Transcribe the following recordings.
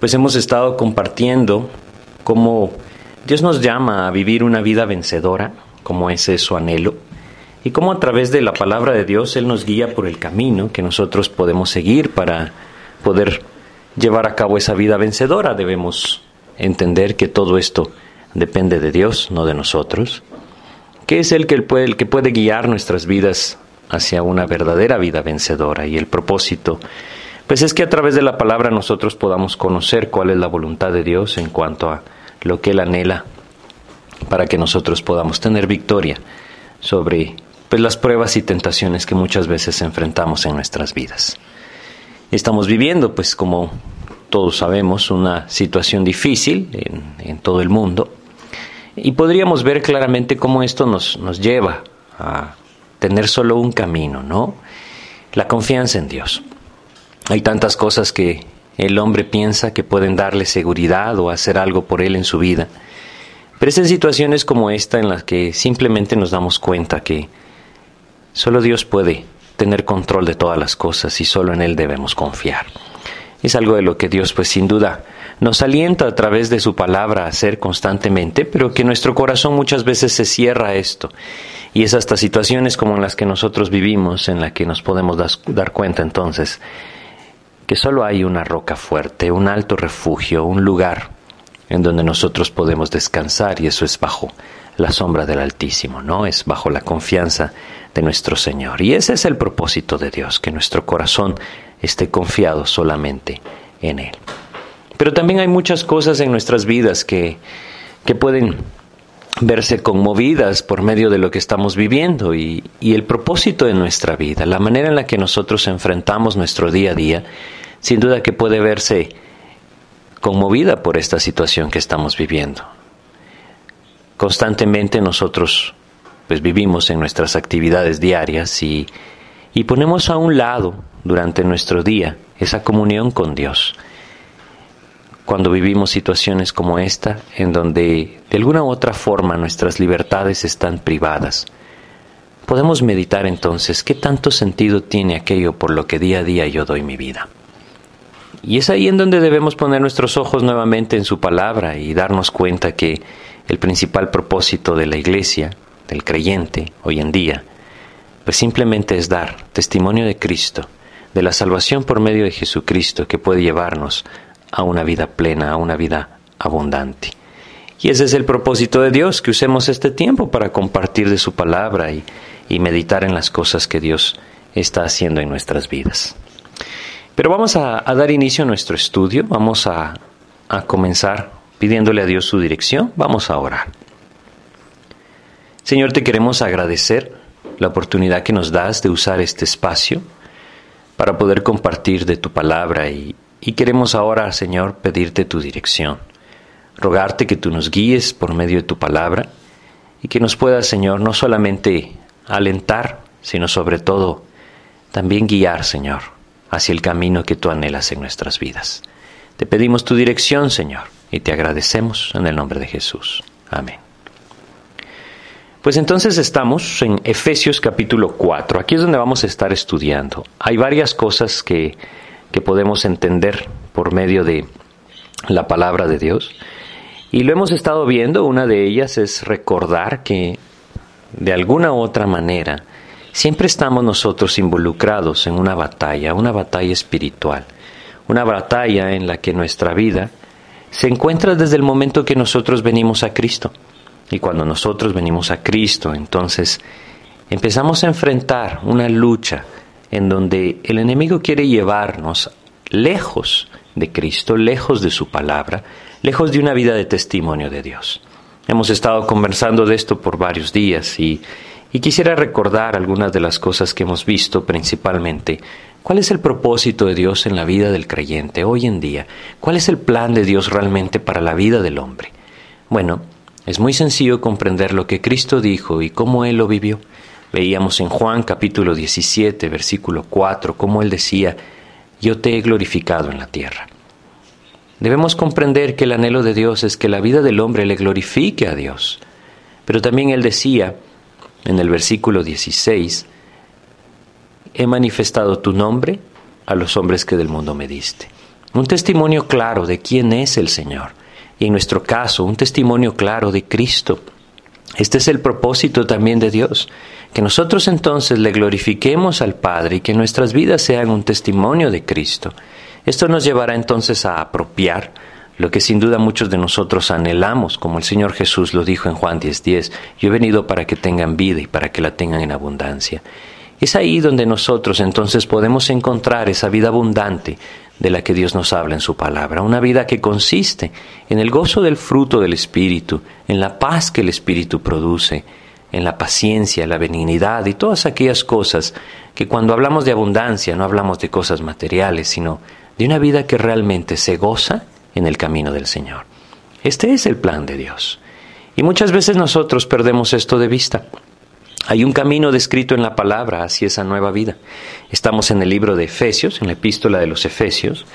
pues hemos estado compartiendo cómo Dios nos llama a vivir una vida vencedora, como ese es su anhelo, y cómo a través de la palabra de Dios Él nos guía por el camino que nosotros podemos seguir para poder llevar a cabo esa vida vencedora. Debemos entender que todo esto depende de Dios, no de nosotros, que es el que puede, el que puede guiar nuestras vidas hacia una verdadera vida vencedora y el propósito pues es que a través de la palabra nosotros podamos conocer cuál es la voluntad de Dios en cuanto a lo que Él anhela para que nosotros podamos tener victoria sobre pues, las pruebas y tentaciones que muchas veces enfrentamos en nuestras vidas. Estamos viviendo, pues como todos sabemos, una situación difícil en, todo el mundo y podríamos ver claramente cómo esto nos, nos lleva a tener solo un camino, ¿no? La confianza en Dios. Hay tantas cosas que el hombre piensa que pueden darle seguridad o hacer algo por él en su vida. Pero es en situaciones como esta en las que simplemente nos damos cuenta que solo Dios puede tener control de todas las cosas y solo en Él debemos confiar. Es algo de lo que Dios pues sin duda nos alienta a través de su palabra a hacer constantemente, pero que nuestro corazón muchas veces se cierra a esto. Y es hasta situaciones como en las que nosotros vivimos en las que nos podemos dar cuenta entonces que solo hay una roca fuerte, un alto refugio, un lugar en donde nosotros podemos descansar y eso es bajo la sombra del Altísimo, ¿no? Es bajo la confianza de nuestro Señor. Y ese es el propósito de Dios, que nuestro corazón esté confiado solamente en Él. Pero también hay muchas cosas en nuestras vidas que, que pueden verse conmovidas por medio de lo que estamos viviendo y, y, el propósito de nuestra vida, la manera en la que nosotros enfrentamos nuestro día a día, sin duda que puede verse conmovida por esta situación que estamos viviendo. Constantemente nosotros pues vivimos en nuestras actividades diarias y, y ponemos a un lado durante nuestro día esa comunión con Dios. Cuando vivimos situaciones como esta, en donde de alguna u otra forma nuestras libertades están privadas, podemos meditar entonces qué tanto sentido tiene aquello por lo que día a día yo doy mi vida. Y es ahí en donde debemos poner nuestros ojos nuevamente en su palabra y darnos cuenta que el principal propósito de la iglesia, del creyente, hoy en día, pues simplemente es dar testimonio de Cristo, de la salvación por medio de Jesucristo que puede llevarnos a una vida plena, a una vida abundante. Y ese es el propósito de Dios, que usemos este tiempo para compartir de su palabra y, y meditar en las cosas que Dios está haciendo en nuestras vidas. Pero vamos a, dar inicio a nuestro estudio, vamos a, a comenzar pidiéndole a Dios su dirección, vamos a orar. Señor, te queremos agradecer la oportunidad que nos das de usar este espacio para poder compartir de tu palabra y, y queremos ahora, Señor, pedirte tu dirección, rogarte que tú nos guíes por medio de tu palabra y que nos puedas, Señor, no solamente alentar, sino sobre todo también guiar, Señor, hacia el camino que tú anhelas en nuestras vidas. Te pedimos tu dirección, Señor, y te agradecemos en el nombre de Jesús. Amén. Pues entonces estamos en Efesios capítulo 4. Aquí es donde vamos a estar estudiando. Hay varias cosas que, que podemos entender por medio de la palabra de Dios. Y lo hemos estado viendo. Una de ellas es recordar que de alguna u otra manera Siempre estamos nosotros involucrados en una batalla, una batalla espiritual, una batalla en la que nuestra vida se encuentra desde el momento que nosotros venimos a Cristo. Y cuando nosotros venimos a Cristo, entonces empezamos a enfrentar una lucha en donde el enemigo quiere llevarnos lejos de Cristo, lejos de su palabra, lejos de una vida de testimonio de Dios. Hemos estado conversando de esto por varios días y y quisiera recordar algunas de las cosas que hemos visto principalmente. ¿Cuál es el propósito de Dios en la vida del creyente hoy en día? ¿Cuál es el plan de Dios realmente para la vida del hombre? Bueno, es muy sencillo comprender lo que Cristo dijo y cómo Él lo vivió. Veíamos en Juan capítulo 17, versículo 4, cómo Él decía, yo te he glorificado en la tierra. Debemos comprender que el anhelo de Dios es que la vida del hombre le glorifique a Dios. Pero también Él decía, en el versículo 16, he manifestado tu nombre a los hombres que del mundo me diste. un testimonio claro de quién es el Señor y en nuestro caso un testimonio claro de Cristo. Este es el propósito también de Dios, que nosotros entonces le glorifiquemos al Padre y que nuestras vidas sean un testimonio de Cristo. Esto nos llevará entonces a apropiar lo que sin duda muchos de nosotros anhelamos, como el Señor Jesús lo dijo en Juan 10:10, yo he venido para que tengan vida y para que la tengan en abundancia. Es ahí donde nosotros entonces podemos encontrar esa vida abundante de la que Dios nos habla en su palabra, una vida que consiste en el gozo del fruto del Espíritu, en la paz que el Espíritu produce, en la paciencia, la benignidad y todas aquellas cosas que cuando hablamos de abundancia no hablamos de cosas materiales, sino de una vida que realmente se goza en el camino del Señor. Este es el plan de Dios. Y muchas veces nosotros perdemos esto de vista. Hay un camino descrito en la palabra hacia esa nueva vida. Estamos en el libro de Efesios, en la epístola de los Efesios,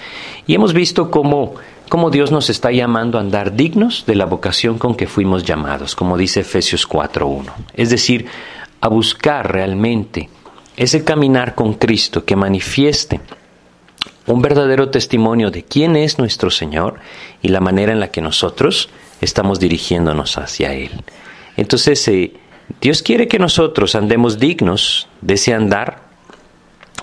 y hemos visto cómo, cómo Dios nos está llamando a andar dignos de la vocación con que fuimos llamados, como dice Efesios 4.1. Es decir, a buscar realmente ese caminar con Cristo que manifieste un verdadero testimonio de quién es nuestro Señor y la manera en la que nosotros estamos dirigiéndonos hacia Él. Entonces, eh, Dios quiere que nosotros andemos dignos de ese andar,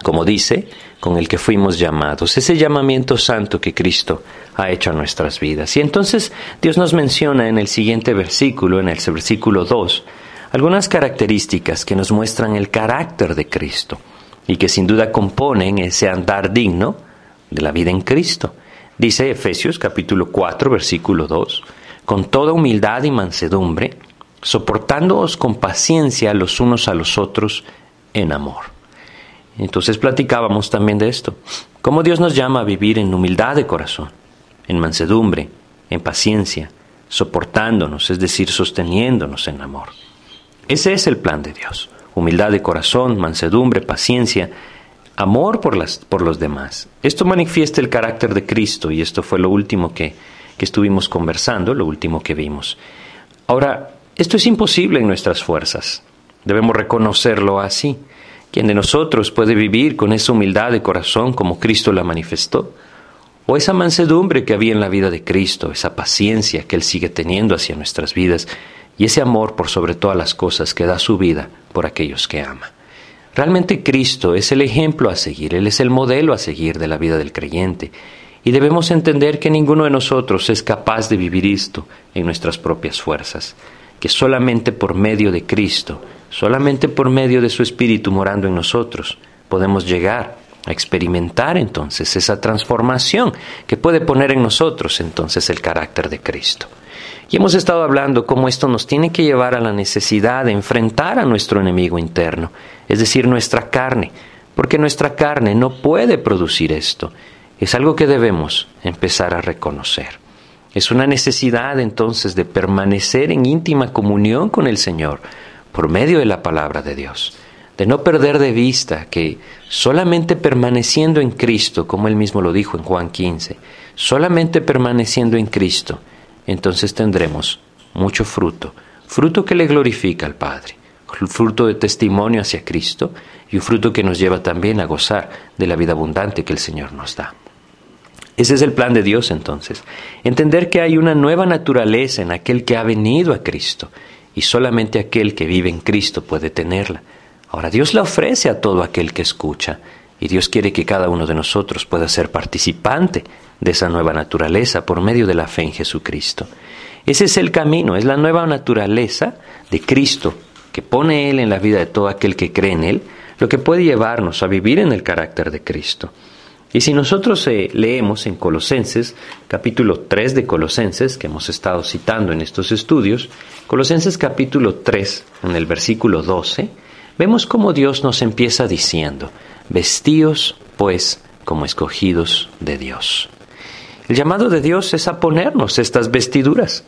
como dice, con el que fuimos llamados, ese llamamiento santo que Cristo ha hecho a nuestras vidas. Y entonces Dios nos menciona en el siguiente versículo, en el versículo 2, algunas características que nos muestran el carácter de Cristo y que sin duda componen ese andar digno de la vida en Cristo. Dice Efesios capítulo 4 versículo 2, con toda humildad y mansedumbre, soportándoos con paciencia los unos a los otros en amor. Entonces platicábamos también de esto, cómo Dios nos llama a vivir en humildad de corazón, en mansedumbre, en paciencia, soportándonos, es decir, sosteniéndonos en amor. Ese es el plan de Dios, humildad de corazón, mansedumbre, paciencia, amor por, las, por los demás. Esto manifiesta el carácter de Cristo y esto fue lo último que, que estuvimos conversando, lo último que vimos. Ahora, esto es imposible en nuestras fuerzas. Debemos reconocerlo así. ¿Quién de nosotros puede vivir con esa humildad de corazón como Cristo la manifestó? O esa mansedumbre que había en la vida de Cristo, esa paciencia que Él sigue teniendo hacia nuestras vidas y ese amor por sobre todas las cosas que da su vida por aquellos que ama. Realmente Cristo es el ejemplo a seguir, Él es el modelo a seguir de la vida del creyente. Y debemos entender que ninguno de nosotros es capaz de vivir esto en nuestras propias fuerzas, que solamente por medio de Cristo, solamente por medio de su Espíritu morando en nosotros, podemos llegar a experimentar entonces esa transformación que puede poner en nosotros entonces el carácter de Cristo. Y hemos estado hablando cómo esto nos tiene que llevar a la necesidad de enfrentar a nuestro enemigo interno, es decir, nuestra carne, porque nuestra carne no puede producir esto. Es algo que debemos empezar a reconocer. Es una necesidad entonces de permanecer en íntima comunión con el Señor por medio de la palabra de Dios, de no perder de vista que solamente permaneciendo en Cristo, como él mismo lo dijo en Juan 15, solamente permaneciendo en Cristo, entonces tendremos mucho fruto, fruto que le glorifica al Padre, fruto de testimonio hacia Cristo y un fruto que nos lleva también a gozar de la vida abundante que el Señor nos da. Ese es el plan de Dios entonces, entender que hay una nueva naturaleza en aquel que ha venido a Cristo y solamente aquel que vive en Cristo puede tenerla. Ahora Dios la ofrece a todo aquel que escucha y Dios quiere que cada uno de nosotros pueda ser participante de esa nueva naturaleza por medio de la fe en Jesucristo. Ese es el camino, es la nueva naturaleza de Cristo que pone Él en la vida de todo aquel que cree en Él, lo que puede llevarnos a vivir en el carácter de Cristo. Y si nosotros eh, leemos en Colosenses, capítulo 3 de Colosenses, que hemos estado citando en estos estudios, Colosenses capítulo 3, en el versículo 12, vemos cómo Dios nos empieza diciendo, vestíos pues como escogidos de Dios. El llamado de Dios es a ponernos estas vestiduras.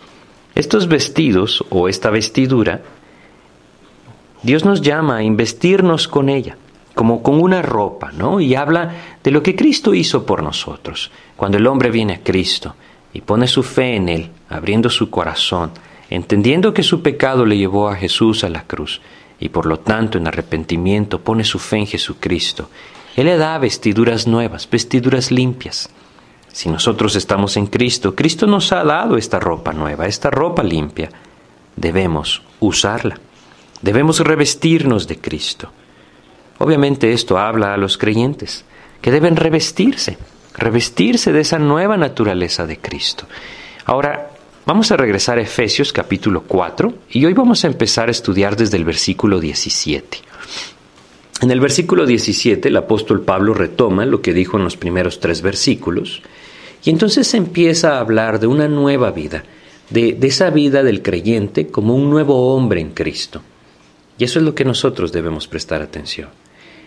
Estos vestidos o esta vestidura, Dios nos llama a investirnos con ella, como con una ropa, ¿no? Y habla de lo que Cristo hizo por nosotros. Cuando el hombre viene a Cristo y pone su fe en Él, abriendo su corazón, entendiendo que su pecado le llevó a Jesús a la cruz, y por lo tanto en arrepentimiento pone su fe en Jesucristo, Él le da vestiduras nuevas, vestiduras limpias Si nosotros estamos en Cristo, Cristo nos ha dado esta ropa nueva, esta ropa limpia. Debemos usarla. Debemos revestirnos de Cristo. Obviamente esto habla a los creyentes, que deben revestirse, revestirse de esa nueva naturaleza de Cristo. Ahora, vamos a regresar a Efesios capítulo 4 y hoy vamos a empezar a estudiar desde el versículo 17. En el versículo 17 el apóstol Pablo retoma lo que dijo en los primeros tres versículos y entonces empieza a hablar de una nueva vida, de, esa vida del creyente como un nuevo hombre en Cristo. Y eso es lo que nosotros debemos prestar atención.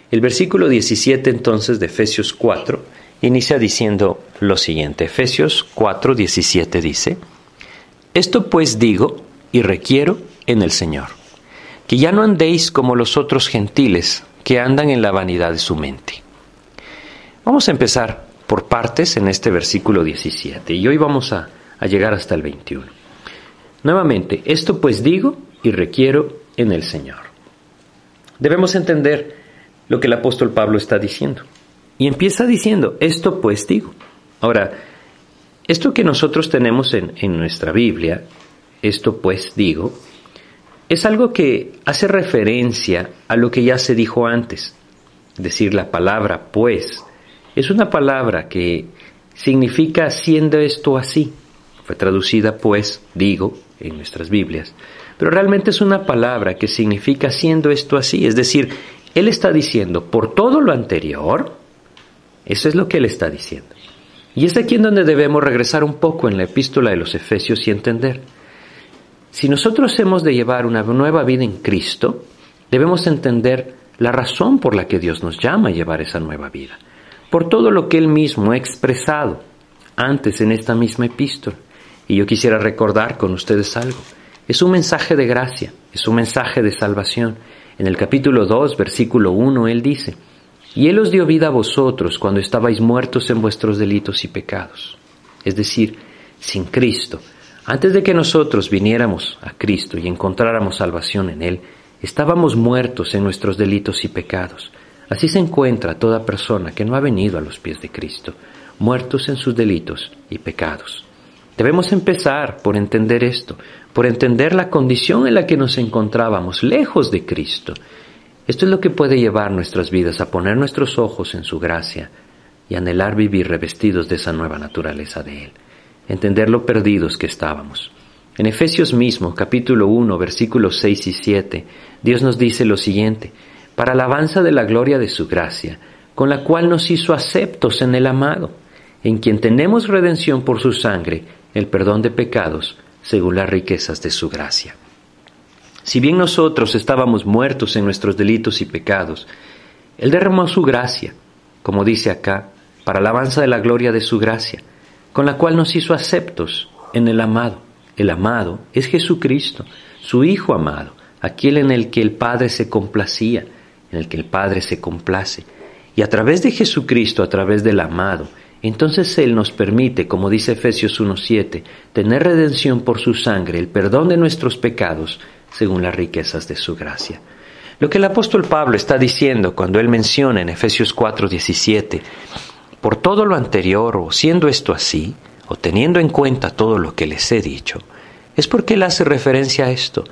El versículo 17 entonces de Efesios 4 inicia diciendo lo siguiente. Efesios 4, 17 dice, Esto pues digo y requiero en el Señor, que ya no andéis como los otros gentiles que andan en la vanidad de su mente. Vamos a empezar por partes en este versículo 17 y hoy vamos a, llegar hasta el 21. Nuevamente, esto pues digo y requiero en el Señor. Debemos entender lo que el apóstol Pablo está diciendo. Y empieza diciendo, esto pues digo. Ahora, esto que nosotros tenemos en, en nuestra Biblia, esto pues digo, es algo que hace referencia a lo que ya se dijo antes. Es decir, la palabra pues es una palabra que significa siendo esto así. Fue traducida pues, digo, en nuestras Biblias. Pero realmente es una palabra que significa siendo esto así. Es decir, Él está diciendo, por todo lo anterior, eso es lo que Él está diciendo. Y es aquí en donde debemos regresar un poco en la epístola de los Efesios y entender. Si nosotros hemos de llevar una nueva vida en Cristo, debemos entender la razón por la que Dios nos llama a llevar esa nueva vida por todo lo que él mismo ha expresado antes en esta misma epístola. Y yo quisiera recordar con ustedes algo. Es un mensaje de gracia, es un mensaje de salvación. En el capítulo 2, versículo 1, él dice, Y él os dio vida a vosotros cuando estabais muertos en vuestros delitos y pecados. Es decir, sin Cristo. Antes de que nosotros viniéramos a Cristo y encontráramos salvación en Él, estábamos muertos en nuestros delitos y pecados. Así se encuentra toda persona que no ha venido a los pies de Cristo, muertos en sus delitos y pecados. Debemos empezar por entender esto, por entender la condición en la que nos encontrábamos, lejos de Cristo. Esto es lo que puede llevar nuestras vidas a poner nuestros ojos en su gracia y anhelar vivir revestidos de esa nueva naturaleza de Él, entender lo perdidos que estábamos. En Efesios mismo, capítulo 1, versículos 6 y 7, Dios nos dice lo siguiente, para alabanza de la gloria de su gracia, con la cual nos hizo aceptos en el amado, en quien tenemos redención por su sangre, el perdón de pecados, según las riquezas de su gracia. Si bien nosotros estábamos muertos en nuestros delitos y pecados, Él derramó su gracia, como dice acá, para alabanza de la gloria de su gracia, con la cual nos hizo aceptos en el amado. El amado es Jesucristo, su Hijo amado, aquel en el que el Padre se complacía, en el que el Padre se complace. Y a través de Jesucristo, a través del amado, entonces Él nos permite, como dice Efesios 1.7, tener redención por su sangre, el perdón de nuestros pecados, según las riquezas de su gracia. Lo que el apóstol Pablo está diciendo cuando él menciona en Efesios 4:17, por todo lo anterior, o siendo esto así, o teniendo en cuenta todo lo que les he dicho, es porque él hace referencia a esto.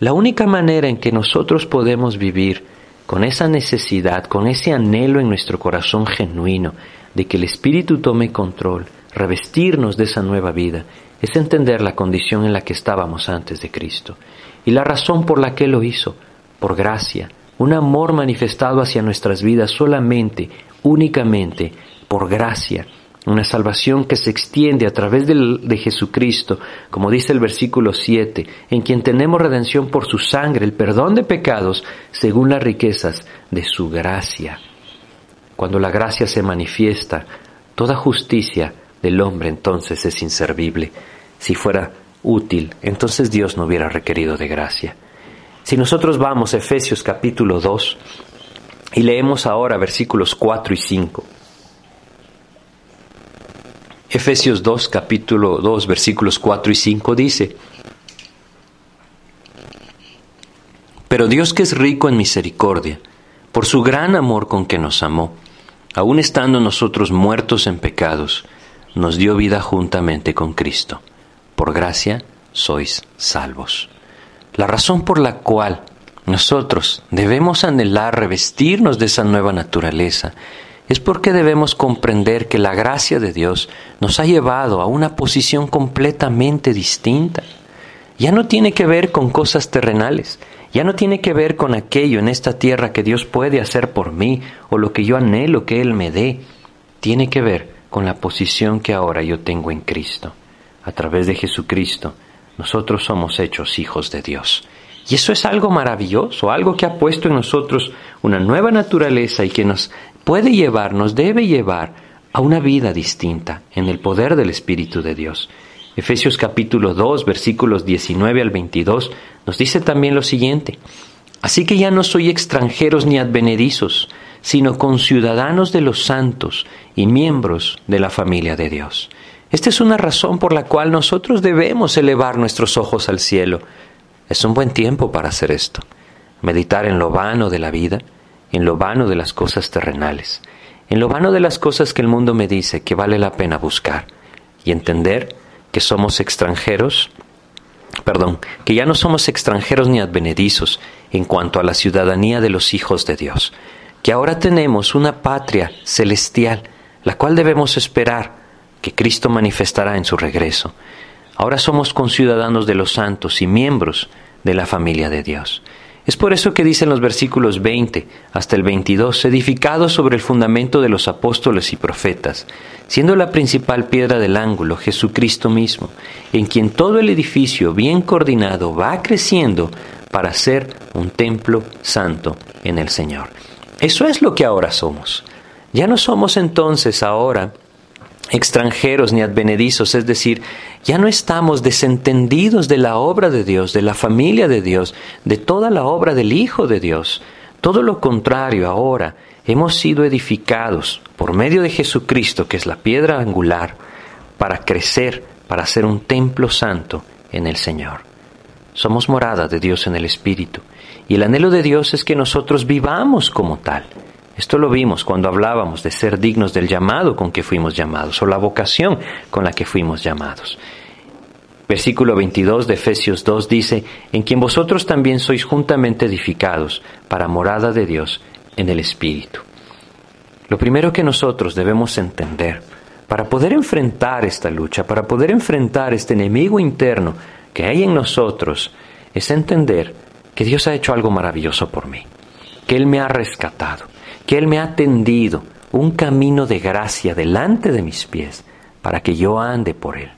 La única manera en que nosotros podemos vivir con esa necesidad, con ese anhelo en nuestro corazón genuino de que el Espíritu tome control, revestirnos de esa nueva vida, es entender la condición en la que estábamos antes de Cristo y la razón por la que lo hizo, por gracia, un amor manifestado hacia nuestras vidas solamente, únicamente, por gracia, una salvación que se extiende a través de, Jesucristo, como dice el versículo 7, en quien tenemos redención por su sangre, el perdón de pecados, según las riquezas de su gracia. Cuando la gracia se manifiesta, toda justicia del hombre entonces es inservible. Si fuera útil, entonces Dios no hubiera requerido de gracia. Si nosotros vamos a Efesios capítulo 2 y leemos ahora versículos 4 y 5, Efesios 2, capítulo 2, versículos 4 y 5 dice, Pero Dios que es rico en misericordia, por su gran amor con que nos amó, aun estando nosotros muertos en pecados, nos dio vida juntamente con Cristo. Por gracia sois salvos. La razón por la cual nosotros debemos anhelar revestirnos de esa nueva naturaleza es porque debemos comprender que la gracia de Dios nos ha llevado a una posición completamente distinta. Ya no tiene que ver con cosas terrenales, ya no tiene que ver con aquello en esta tierra que Dios puede hacer por mí o lo que yo anhelo que Él me dé. Tiene que ver con la posición que ahora yo tengo en Cristo. A través de Jesucristo, nosotros somos hechos hijos de Dios. Y eso es algo maravilloso, algo que ha puesto en nosotros una nueva naturaleza y que nos puede llevar, nos debe llevar a una vida distinta en el poder del Espíritu de Dios. Efesios capítulo 2, versículos 19 al 22 nos dice también lo siguiente. Así que ya no soy extranjeros ni advenedizos, sino conciudadanos de los santos y miembros de la familia de Dios. Esta es una razón por la cual nosotros debemos elevar nuestros ojos al cielo. Es un buen tiempo para hacer esto. Meditar en lo vano de la vida, en lo vano de las cosas terrenales, en lo vano de las cosas que el mundo me dice que vale la pena buscar, y entender que somos extranjeros, perdón, que ya no somos extranjeros ni advenedizos en cuanto a la ciudadanía de los hijos de Dios, que ahora tenemos una patria celestial, la cual debemos esperar que Cristo manifestará en su regreso. Ahora somos conciudadanos de los santos y miembros de la familia de Dios. Es por eso que dicen los versículos 20 hasta el 22, edificados sobre el fundamento de los apóstoles y profetas, siendo la principal piedra del ángulo Jesucristo mismo, en quien todo el edificio bien coordinado va creciendo para ser un templo santo en el Señor. Eso es lo que ahora somos. Ya no somos entonces ahora extranjeros ni advenedizos, es decir, ya no estamos desentendidos de la obra de Dios, de la familia de Dios, de toda la obra del Hijo de Dios. Todo lo contrario, ahora hemos sido edificados por medio de Jesucristo, que es la piedra angular, para crecer, para ser un templo santo en el Señor. Somos morada de Dios en el Espíritu, y el anhelo de Dios es que nosotros vivamos como tal. Esto lo vimos cuando hablábamos de ser dignos del llamado con que fuimos llamados o la vocación con la que fuimos llamados. Versículo 22 de Efesios 2 dice, en quien vosotros también sois juntamente edificados para morada de Dios en el Espíritu. Lo primero que nosotros debemos entender para poder enfrentar esta lucha, para poder enfrentar este enemigo interno que hay en nosotros, es entender que Dios ha hecho algo maravilloso por mí, que Él me ha rescatado, que Él me ha tendido un camino de gracia delante de mis pies para que yo ande por Él,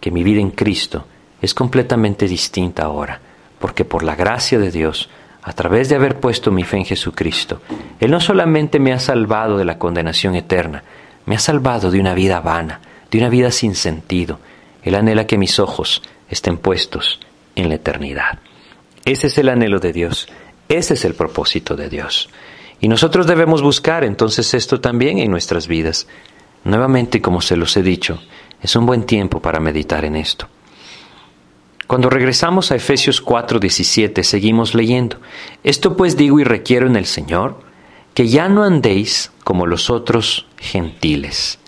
que mi vida en Cristo es completamente distinta ahora, porque por la gracia de Dios, a través de haber puesto mi fe en Jesucristo, Él no solamente me ha salvado de la condenación eterna, me ha salvado de una vida vana, de una vida sin sentido. Él anhela que mis ojos estén puestos en la eternidad. Ese es el anhelo de Dios, ese es el propósito de Dios. Y nosotros debemos buscar entonces esto también en nuestras vidas. Nuevamente, como se los he dicho, es un buen tiempo para meditar en esto. Cuando regresamos a Efesios 4:17 seguimos leyendo, Esto pues digo y requiero en el Señor, que ya no andéis como los otros gentiles.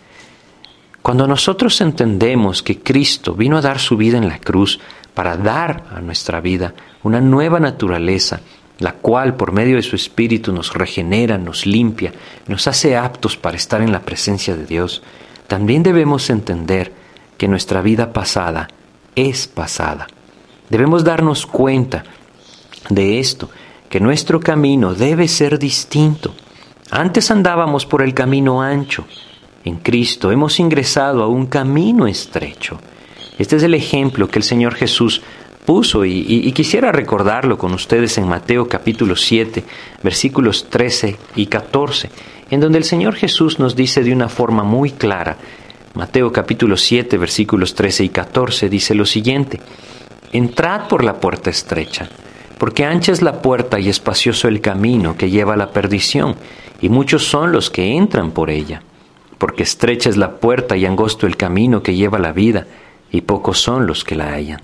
Cuando nosotros entendemos que Cristo vino a dar su vida en la cruz para dar a nuestra vida una nueva naturaleza, la cual por medio de su Espíritu nos regenera, nos limpia, nos hace aptos para estar en la presencia de Dios, también debemos entender que nuestra vida pasada es pasada. Debemos darnos cuenta de esto, que nuestro camino debe ser distinto. Antes andábamos por el camino ancho. En Cristo hemos ingresado a un camino estrecho. Este es el ejemplo que el Señor Jesús puso y, quisiera recordarlo con ustedes en Mateo capítulo 7, versículos 13 y 14, en donde el Señor Jesús nos dice de una forma muy clara, Mateo capítulo 7, versículos 13 y 14, dice lo siguiente, Entrad por la puerta estrecha, porque ancha es la puerta y espacioso el camino que lleva a la perdición, y muchos son los que entran por ella, porque estrecha es la puerta y angosto el camino que lleva a la vida, y pocos son los que la hallan.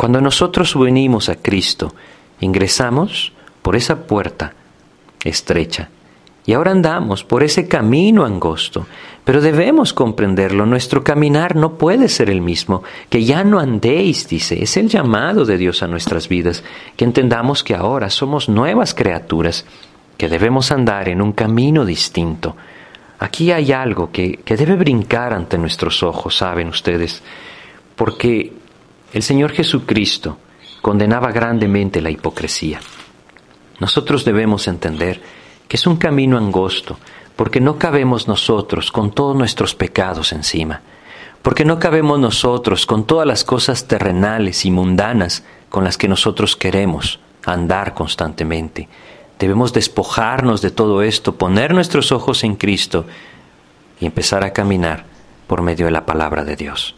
Cuando nosotros venimos a Cristo, ingresamos por esa puerta estrecha Y ahora andamos por ese camino angosto, pero debemos comprenderlo, nuestro caminar no puede ser el mismo, que ya no andéis, dice, es el llamado de Dios a nuestras vidas, que entendamos que ahora somos nuevas criaturas, que debemos andar en un camino distinto. Aquí hay algo que, que debe brincar ante nuestros ojos, saben ustedes, porque el Señor Jesucristo condenaba grandemente la hipocresía. Nosotros debemos entender que es un camino angosto, porque no cabemos nosotros con todos nuestros pecados encima, porque no cabemos nosotros con todas las cosas terrenales y mundanas con las que nosotros queremos andar constantemente. Debemos despojarnos de todo esto, poner nuestros ojos en Cristo y empezar a caminar por medio de la palabra de Dios.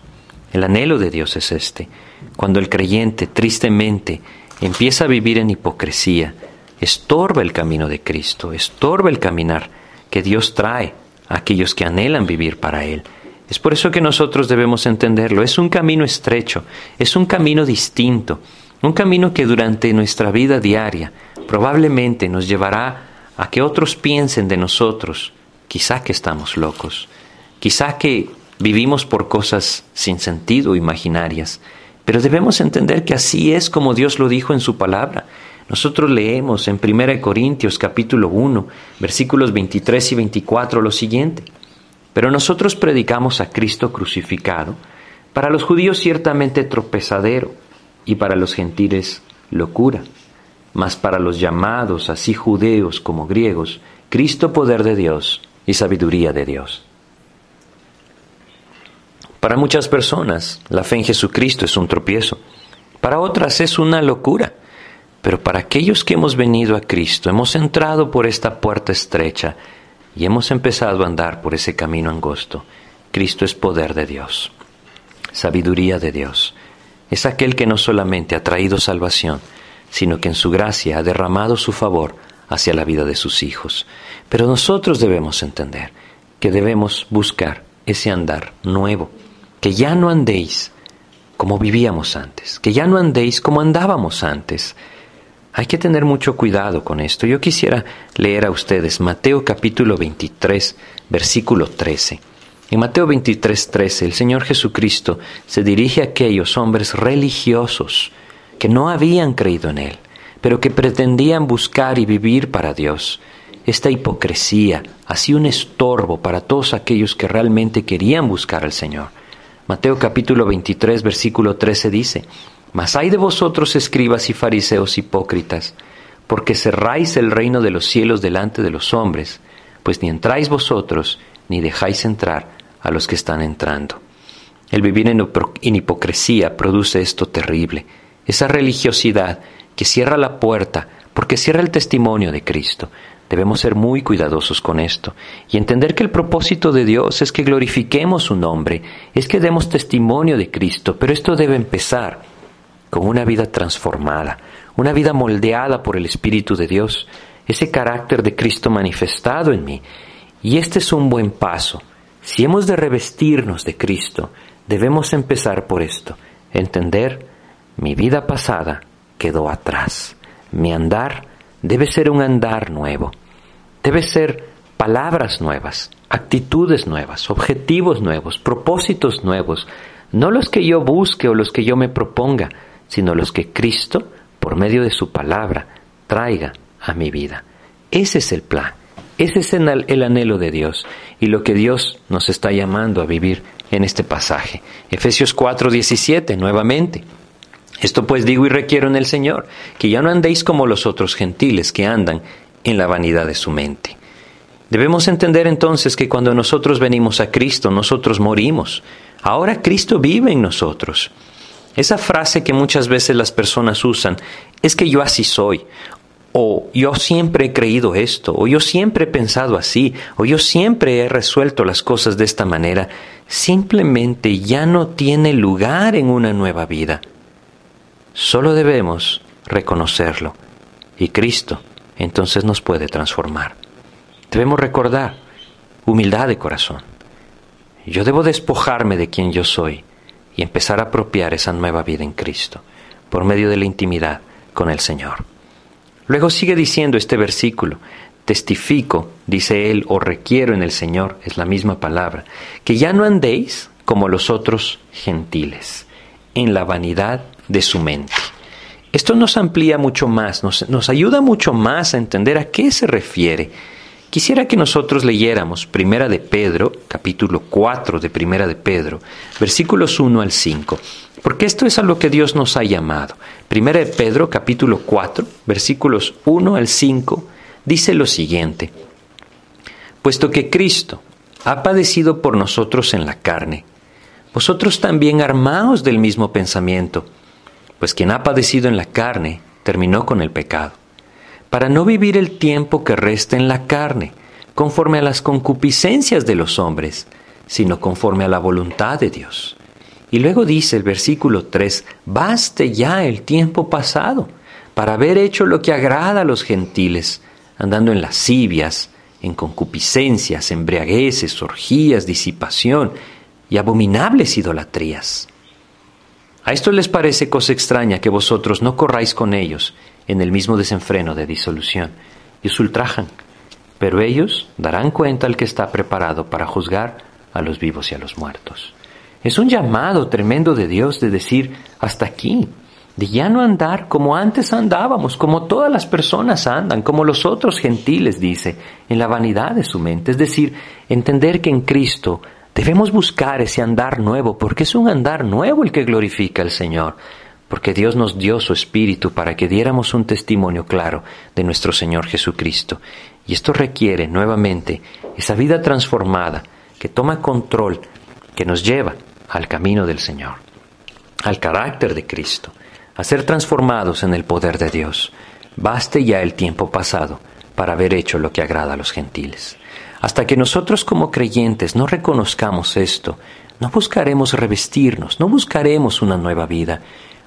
El anhelo de Dios es este. Cuando el creyente tristemente empieza a vivir en hipocresía, estorba el camino de Cristo, estorba el caminar que Dios trae a aquellos que anhelan vivir para Él. Es por eso que nosotros debemos entenderlo. Es un camino estrecho, es un camino distinto, un camino que durante nuestra vida diaria probablemente nos llevará a que otros piensen de nosotros, quizá que estamos locos, quizá que vivimos por cosas sin sentido, imaginarias, pero debemos entender que así es como Dios lo dijo en su palabra. Nosotros leemos en 1 Corintios capítulo 1, versículos 23 y 24 lo siguiente. Pero nosotros predicamos a Cristo crucificado, para los judíos ciertamente tropezadero, y para los gentiles locura, mas para los llamados, así judeos como griegos, Cristo poder de Dios y sabiduría de Dios. Para muchas personas, la fe en Jesucristo es un tropiezo. Para otras es una locura. Pero para aquellos que hemos venido a Cristo, hemos entrado por esta puerta estrecha y hemos empezado a andar por ese camino angosto, Cristo es poder de Dios, sabiduría de Dios. Es aquel que no solamente ha traído salvación, sino que en su gracia ha derramado su favor hacia la vida de sus hijos. Pero nosotros debemos entender que debemos buscar ese andar nuevo, que ya no andéis como vivíamos antes, que ya no andéis como andábamos antes, hay que tener mucho cuidado con esto. Yo quisiera leer a ustedes Mateo capítulo 23, versículo 13. En Mateo 23, 13, el Señor Jesucristo se dirige a aquellos hombres religiosos que no habían creído en Él, pero que pretendían buscar y vivir para Dios. Esta hipocresía hacía un estorbo para todos aquellos que realmente querían buscar al Señor. Mateo capítulo 23, versículo 13 dice, mas hay de vosotros, escribas y fariseos hipócritas, porque cerráis el reino de los cielos delante de los hombres, pues ni entráis vosotros, ni dejáis entrar a los que están entrando. El vivir en hipocresía produce esto terrible, esa religiosidad que cierra la puerta porque cierra el testimonio de Cristo. Debemos ser muy cuidadosos con esto y entender que el propósito de Dios es que glorifiquemos su nombre, es que demos testimonio de Cristo, pero esto debe empezar con una vida transformada, una vida moldeada por el Espíritu de Dios, ese carácter de Cristo manifestado en mí. Y este es un buen paso. Si hemos de revestirnos de Cristo, debemos empezar por esto, entender, mi vida pasada quedó atrás. Mi andar debe ser un andar nuevo. Debe ser palabras nuevas, actitudes nuevas, objetivos nuevos, propósitos nuevos, no los que yo busque o los que yo me proponga, sino los que Cristo, por medio de su palabra, traiga a mi vida. Ese es el plan, ese es el anhelo de Dios y lo que Dios nos está llamando a vivir en este pasaje. Efesios 4:17, nuevamente. Esto pues digo y requiero en el Señor, que ya no andéis como los otros gentiles que andan en la vanidad de su mente. Debemos entender entonces que cuando nosotros venimos a Cristo, nosotros morimos. Ahora Cristo vive en nosotros. Esa frase que muchas veces las personas usan es que yo así soy, o yo siempre he creído esto, o yo siempre he pensado así, o yo siempre he resuelto las cosas de esta manera, simplemente ya no tiene lugar en una nueva vida. Solo debemos reconocerlo y Cristo entonces nos puede transformar. Debemos recordar humildad de corazón. Yo debo despojarme de quien yo soy y empezar a apropiar esa nueva vida en Cristo por medio de la intimidad con el Señor. Luego sigue diciendo este versículo, testifico, dice él, o requiero en el Señor, es la misma palabra, que ya no andéis como los otros gentiles, en la vanidad de su mente. Esto nos amplía mucho más, nos, ayuda mucho más a entender a qué se refiere. Quisiera que nosotros leyéramos Primera de Pedro, capítulo 4 de Primera de Pedro, versículos 1 al 5, porque esto es a lo que Dios nos ha llamado. Primera de Pedro, capítulo 4, versículos 1 al 5, dice lo siguiente, puesto que Cristo ha padecido por nosotros en la carne, vosotros también armaos del mismo pensamiento, pues quien ha padecido en la carne terminó con el pecado, para no vivir el tiempo que resta en la carne, conforme a las concupiscencias de los hombres, sino conforme a la voluntad de Dios. Y luego dice el versículo 3, baste ya el tiempo pasado para haber hecho lo que agrada a los gentiles, andando en lascivias, en concupiscencias, embriagueces, orgías, disipación y abominables idolatrías. A esto les parece cosa extraña que vosotros no corráis con ellos en el mismo desenfreno de disolución y os ultrajan, pero ellos darán cuenta al que está preparado para juzgar a los vivos y a los muertos. Es un llamado tremendo de Dios de decir, hasta aquí, de ya no andar como antes andábamos, como todas las personas andan, como los otros gentiles, dice, en la vanidad de su mente. Es decir, entender que en Cristo debemos buscar ese andar nuevo, porque es un andar nuevo el que glorifica al Señor, porque Dios nos dio su Espíritu para que diéramos un testimonio claro de nuestro Señor Jesucristo. Y esto requiere nuevamente esa vida transformada que toma control, que nos lleva al camino del Señor, al carácter de Cristo a ser transformados en el poder de Dios. Baste ya el tiempo pasado para haber hecho lo que agrada a los gentiles. Hasta que nosotros como creyentes no reconozcamos esto, no buscaremos revestirnos, no buscaremos una nueva vida.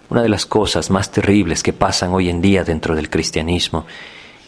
Una de las cosas más terribles que pasan hoy en día dentro del cristianismo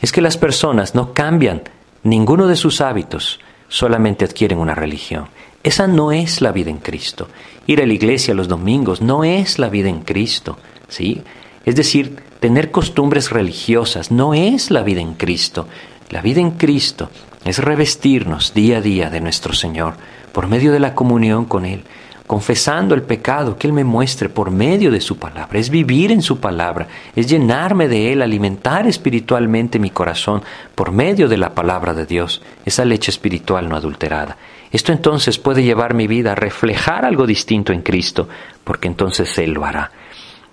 es que las personas no cambian ninguno de sus hábitos, solamente adquieren una religión. Esa no es la vida en Cristo. Ir a la iglesia los domingos no es la vida en Cristo. ¿sí? Es decir, tener costumbres religiosas no es la vida en Cristo. La vida en Cristo es revestirnos día a día de nuestro Señor por medio de la comunión con Él, confesando el pecado que Él me muestre por medio de su palabra. Es vivir en su palabra, es llenarme de Él, alimentar espiritualmente mi corazón por medio de la palabra de Dios, esa leche espiritual no adulterada. Esto entonces puede llevar mi vida a reflejar algo distinto en Cristo, porque entonces Él lo hará.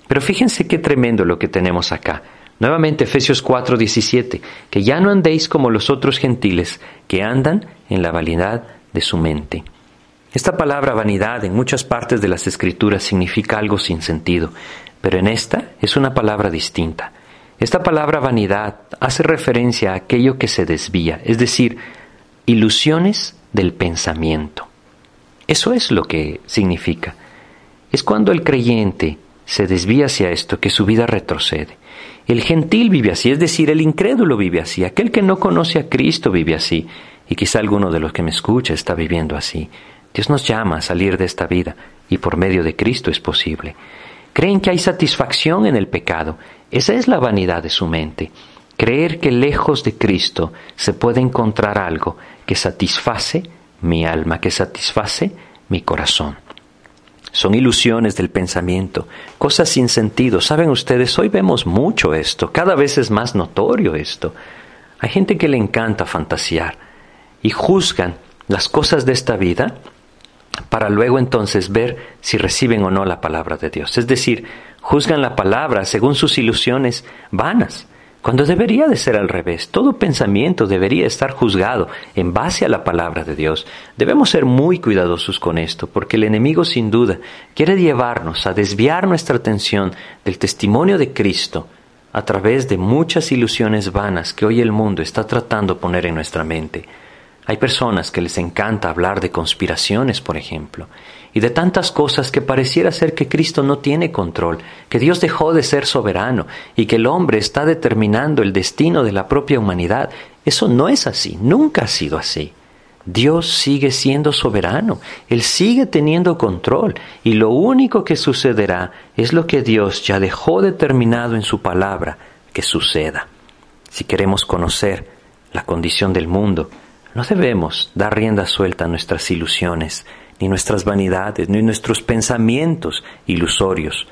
Pero fíjense qué tremendo lo que tenemos acá. Nuevamente Efesios 4:17, que ya no andéis como los otros gentiles, que andan en la vanidad de su mente. Esta palabra vanidad en muchas partes de las escrituras significa algo sin sentido, pero en esta es una palabra distinta. Esta palabra vanidad hace referencia a aquello que se desvía, es decir, ilusiones del pensamiento. Eso es lo que significa. Es cuando el creyente se desvía hacia esto, que su vida retrocede. El gentil vive así, es decir, el incrédulo vive así, aquel que no conoce a Cristo vive así, y quizá alguno de los que me escucha está viviendo así. Dios nos llama a salir de esta vida, y por medio de Cristo es posible. Creen que hay satisfacción en el pecado, esa es la vanidad de su mente. Creer que lejos de Cristo se puede encontrar algo que satisface mi alma, que satisface mi corazón son ilusiones del pensamiento, cosas sin sentido. Saben ustedes, hoy vemos mucho esto, cada vez es más notorio esto. Hay gente que le encanta fantasear y juzgan las cosas de esta vida para luego entonces ver si reciben o no la palabra de Dios. Es decir, juzgan la palabra según sus ilusiones vanas cuando debería de ser al revés. Todo pensamiento debería estar juzgado en base a la palabra de Dios. Debemos ser muy cuidadosos con esto, porque el enemigo sin duda quiere llevarnos a desviar nuestra atención del testimonio de Cristo a través de muchas ilusiones vanas que hoy el mundo está tratando de poner en nuestra mente. Hay personas que les encanta hablar de conspiraciones, por ejemplo, y de tantas cosas que pareciera ser que Cristo no tiene control, que Dios dejó de ser soberano y que el hombre está determinando el destino de la propia humanidad. Eso no es así, nunca ha sido así. Dios sigue siendo soberano, Él sigue teniendo control y lo único que sucederá es lo que Dios ya dejó determinado en su palabra que suceda. Si queremos conocer la condición del mundo, no debemos dar rienda suelta a nuestras ilusiones, ni nuestras vanidades, ni nuestros pensamientos ilusorios.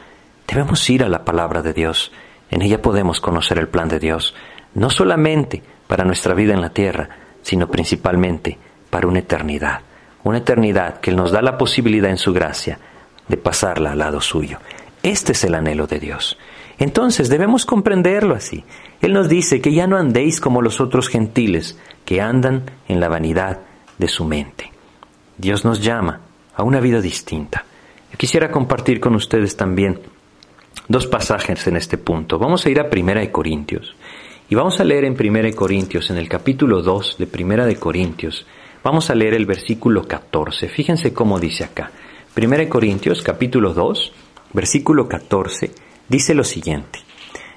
Debemos ir a la palabra de Dios. En ella podemos conocer el plan de Dios, no solamente para nuestra vida en la tierra, sino principalmente para una eternidad. Una eternidad que nos da la posibilidad en su gracia de pasarla al lado suyo. Este es el anhelo de Dios. Entonces debemos comprenderlo así. Él nos dice que ya no andéis como los otros gentiles, que andan en la vanidad de su mente. Dios nos llama a una vida distinta. Yo quisiera compartir con ustedes también dos pasajes en este punto. Vamos a ir a Primera de Corintios y vamos a leer en Primera de Corintios, en el capítulo 2 de Primera de Corintios, vamos a leer el versículo 14. Fíjense cómo dice acá. Primera de Corintios, capítulo 2, versículo 14, dice lo siguiente.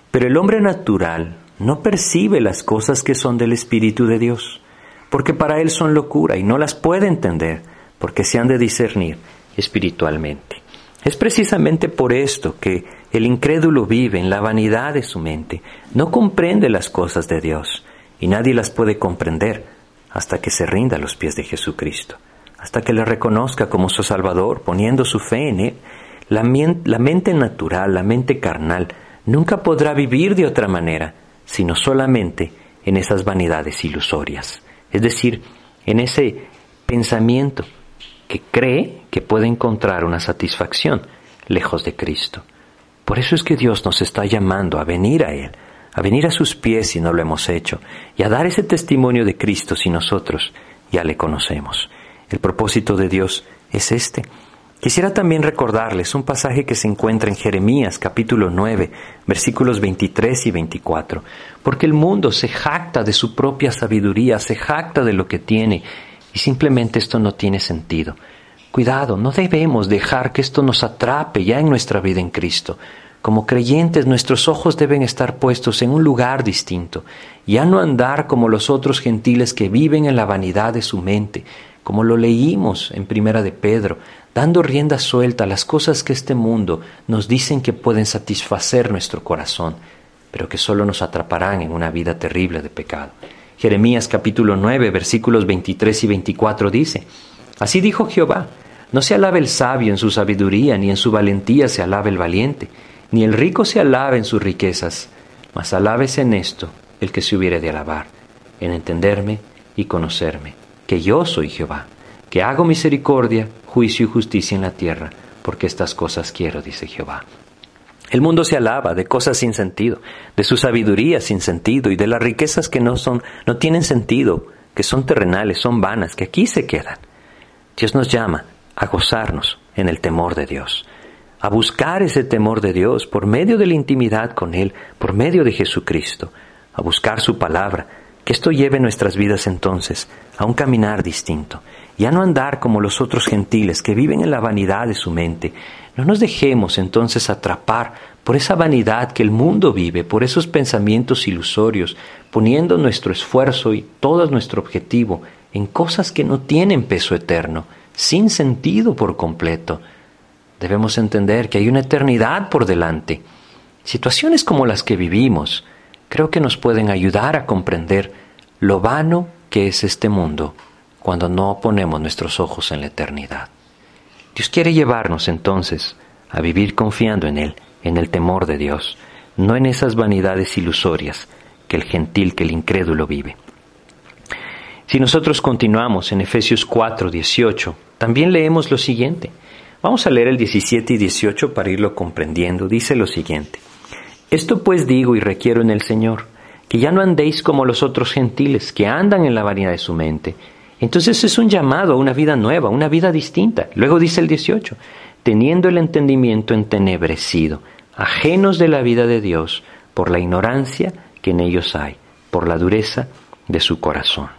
Pero el hombre natural no percibe las cosas que son del Espíritu de Dios, porque para él son locura y no las puede entender, porque se han de discernir espiritualmente. Es precisamente por esto que el incrédulo vive en la vanidad de su mente, no comprende las cosas de Dios, y nadie las puede comprender hasta que se rinda a los pies de Jesucristo, hasta que le reconozca como su Salvador, poniendo su fe en Él. La, la mente natural, la mente carnal, nunca podrá vivir de otra manera, sino solamente en esas vanidades ilusorias, es decir, en ese pensamiento que cree que puede encontrar una satisfacción lejos de Cristo. Por eso es que Dios nos está llamando a venir a Él, a venir a sus pies si no lo hemos hecho, y a dar ese testimonio de Cristo si nosotros ya le conocemos. El propósito de Dios es este, Quisiera también recordarles un pasaje que se encuentra en Jeremías capítulo 9, versículos 23 y 24, porque el mundo se jacta de su propia sabiduría, se jacta de lo que tiene, y simplemente esto no tiene sentido. Cuidado, no debemos dejar que esto nos atrape ya en nuestra vida en Cristo. Como creyentes nuestros ojos deben estar puestos en un lugar distinto, ya no andar como los otros gentiles que viven en la vanidad de su mente, como lo leímos en Primera de Pedro, dando rienda suelta a las cosas que este mundo nos dicen que pueden satisfacer nuestro corazón, pero que solo nos atraparán en una vida terrible de pecado. Jeremías capítulo 9 versículos 23 y 24 dice, Así dijo Jehová, no se alabe el sabio en su sabiduría, ni en su valentía se alabe el valiente, ni el rico se alabe en sus riquezas, mas alabes en esto el que se hubiere de alabar, en entenderme y conocerme, que yo soy Jehová, que hago misericordia juicio y justicia en la tierra, porque estas cosas quiero, dice Jehová. El mundo se alaba de cosas sin sentido, de su sabiduría sin sentido y de las riquezas que no son, no tienen sentido, que son terrenales, son vanas, que aquí se quedan. Dios nos llama a gozarnos en el temor de Dios, a buscar ese temor de Dios por medio de la intimidad con Él, por medio de Jesucristo, a buscar su palabra, que esto lleve nuestras vidas entonces a un caminar distinto y a no andar como los otros gentiles que viven en la vanidad de su mente. No nos dejemos entonces atrapar por esa vanidad que el mundo vive, por esos pensamientos ilusorios, poniendo nuestro esfuerzo y todo nuestro objetivo en cosas que no tienen peso eterno, sin sentido por completo. Debemos entender que hay una eternidad por delante. Situaciones como las que vivimos creo que nos pueden ayudar a comprender lo vano que es este mundo cuando no ponemos nuestros ojos en la eternidad. Dios quiere llevarnos entonces a vivir confiando en Él, en el temor de Dios, no en esas vanidades ilusorias que el gentil, que el incrédulo vive. Si nosotros continuamos en Efesios 4, 18, también leemos lo siguiente. Vamos a leer el 17 y 18 para irlo comprendiendo. Dice lo siguiente. Esto pues digo y requiero en el Señor, que ya no andéis como los otros gentiles, que andan en la vanidad de su mente, entonces es un llamado a una vida nueva, una vida distinta. Luego dice el 18, teniendo el entendimiento entenebrecido, ajenos de la vida de Dios por la ignorancia que en ellos hay, por la dureza de su corazón.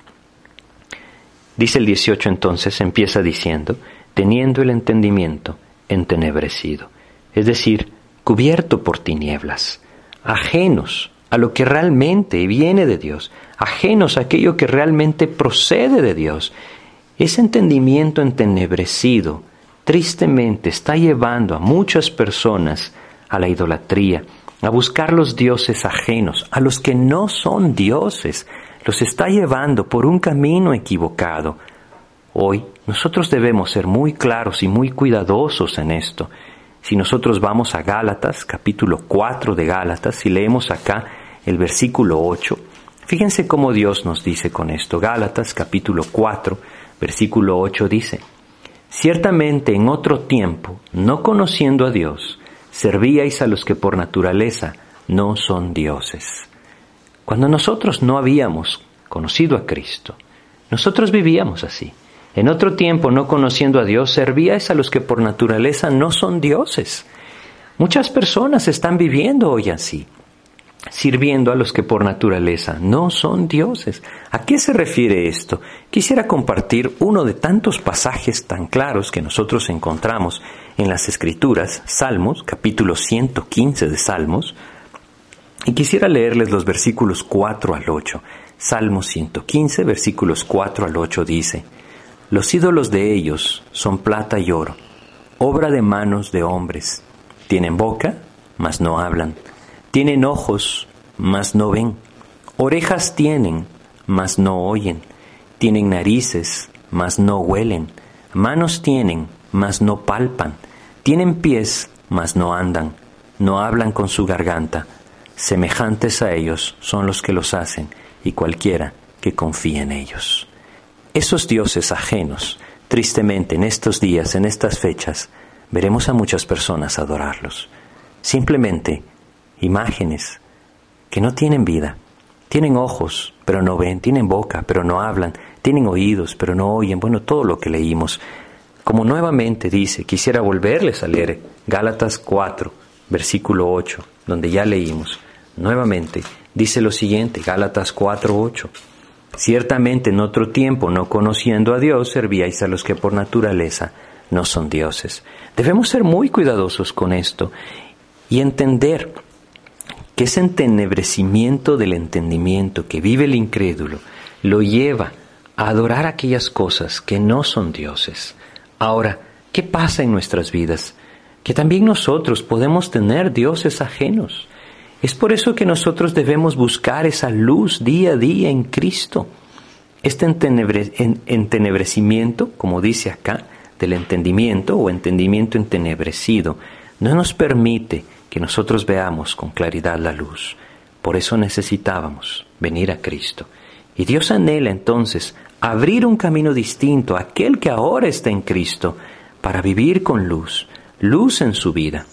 Dice el 18 entonces, empieza diciendo, teniendo el entendimiento entenebrecido, es decir, cubierto por tinieblas, ajenos a lo que realmente viene de Dios, ajenos a aquello que realmente procede de Dios. Ese entendimiento entenebrecido tristemente está llevando a muchas personas a la idolatría, a buscar los dioses ajenos, a los que no son dioses. los está llevando por un camino equivocado. Hoy nosotros debemos ser muy claros y muy cuidadosos en esto. Si nosotros vamos a Gálatas, capítulo 4 de Gálatas, y leemos acá el versículo 8, fíjense cómo Dios nos dice con esto. Gálatas, capítulo 4, versículo 8 dice, Ciertamente en otro tiempo, no conociendo a Dios, servíais a los que por naturaleza no son dioses. Cuando nosotros no habíamos conocido a Cristo, nosotros vivíamos así. En otro tiempo, no conociendo a Dios, servíais a los que por naturaleza no son dioses. Muchas personas están viviendo hoy así, sirviendo a los que por naturaleza no son dioses. ¿A qué se refiere esto? Quisiera compartir uno de tantos pasajes tan claros que nosotros encontramos en las Escrituras, Salmos, capítulo 115 de Salmos, y quisiera leerles los versículos 4 al 8. Salmos 115, versículos 4 al 8 dice, los ídolos de ellos son plata y oro, obra de manos de hombres. Tienen boca, mas no hablan. Tienen ojos, mas no ven. Orejas tienen, mas no oyen. Tienen narices, mas no huelen. Manos tienen, mas no palpan. Tienen pies, mas no andan. No hablan con su garganta. Semejantes a ellos son los que los hacen y cualquiera que confíe en ellos. Esos dioses ajenos, tristemente en estos días, en estas fechas, veremos a muchas personas adorarlos. Simplemente imágenes que no tienen vida. Tienen ojos, pero no ven, tienen boca, pero no hablan, tienen oídos, pero no oyen. Bueno, todo lo que leímos. Como nuevamente dice, quisiera volverles a leer Gálatas 4, versículo 8, donde ya leímos. Nuevamente dice lo siguiente, Gálatas 4, 8. Ciertamente en otro tiempo, no conociendo a Dios, servíais a los que por naturaleza no son dioses. Debemos ser muy cuidadosos con esto y entender que ese entenebrecimiento del entendimiento que vive el incrédulo lo lleva a adorar aquellas cosas que no son dioses. Ahora, ¿qué pasa en nuestras vidas? Que también nosotros podemos tener dioses ajenos. Es por eso que nosotros debemos buscar esa luz día a día en Cristo. Este entenebrecimiento, como dice acá, del entendimiento o entendimiento entenebrecido, no nos permite que nosotros veamos con claridad la luz. Por eso necesitábamos venir a Cristo. Y Dios anhela entonces abrir un camino distinto a aquel que ahora está en Cristo para vivir con luz, luz en su vida.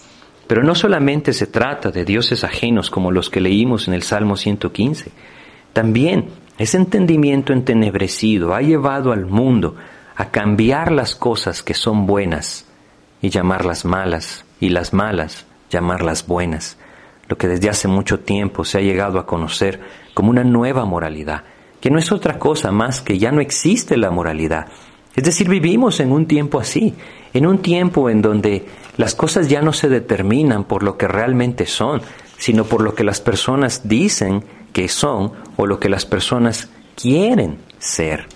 Pero no solamente se trata de dioses ajenos como los que leímos en el Salmo 115, también ese entendimiento entenebrecido ha llevado al mundo a cambiar las cosas que son buenas y llamarlas malas, y las malas llamarlas buenas, lo que desde hace mucho tiempo se ha llegado a conocer como una nueva moralidad, que no es otra cosa más que ya no existe la moralidad. Es decir, vivimos en un tiempo así, en un tiempo en donde las cosas ya no se determinan por lo que realmente son, sino por lo que las personas dicen que son o lo que las personas quieren ser.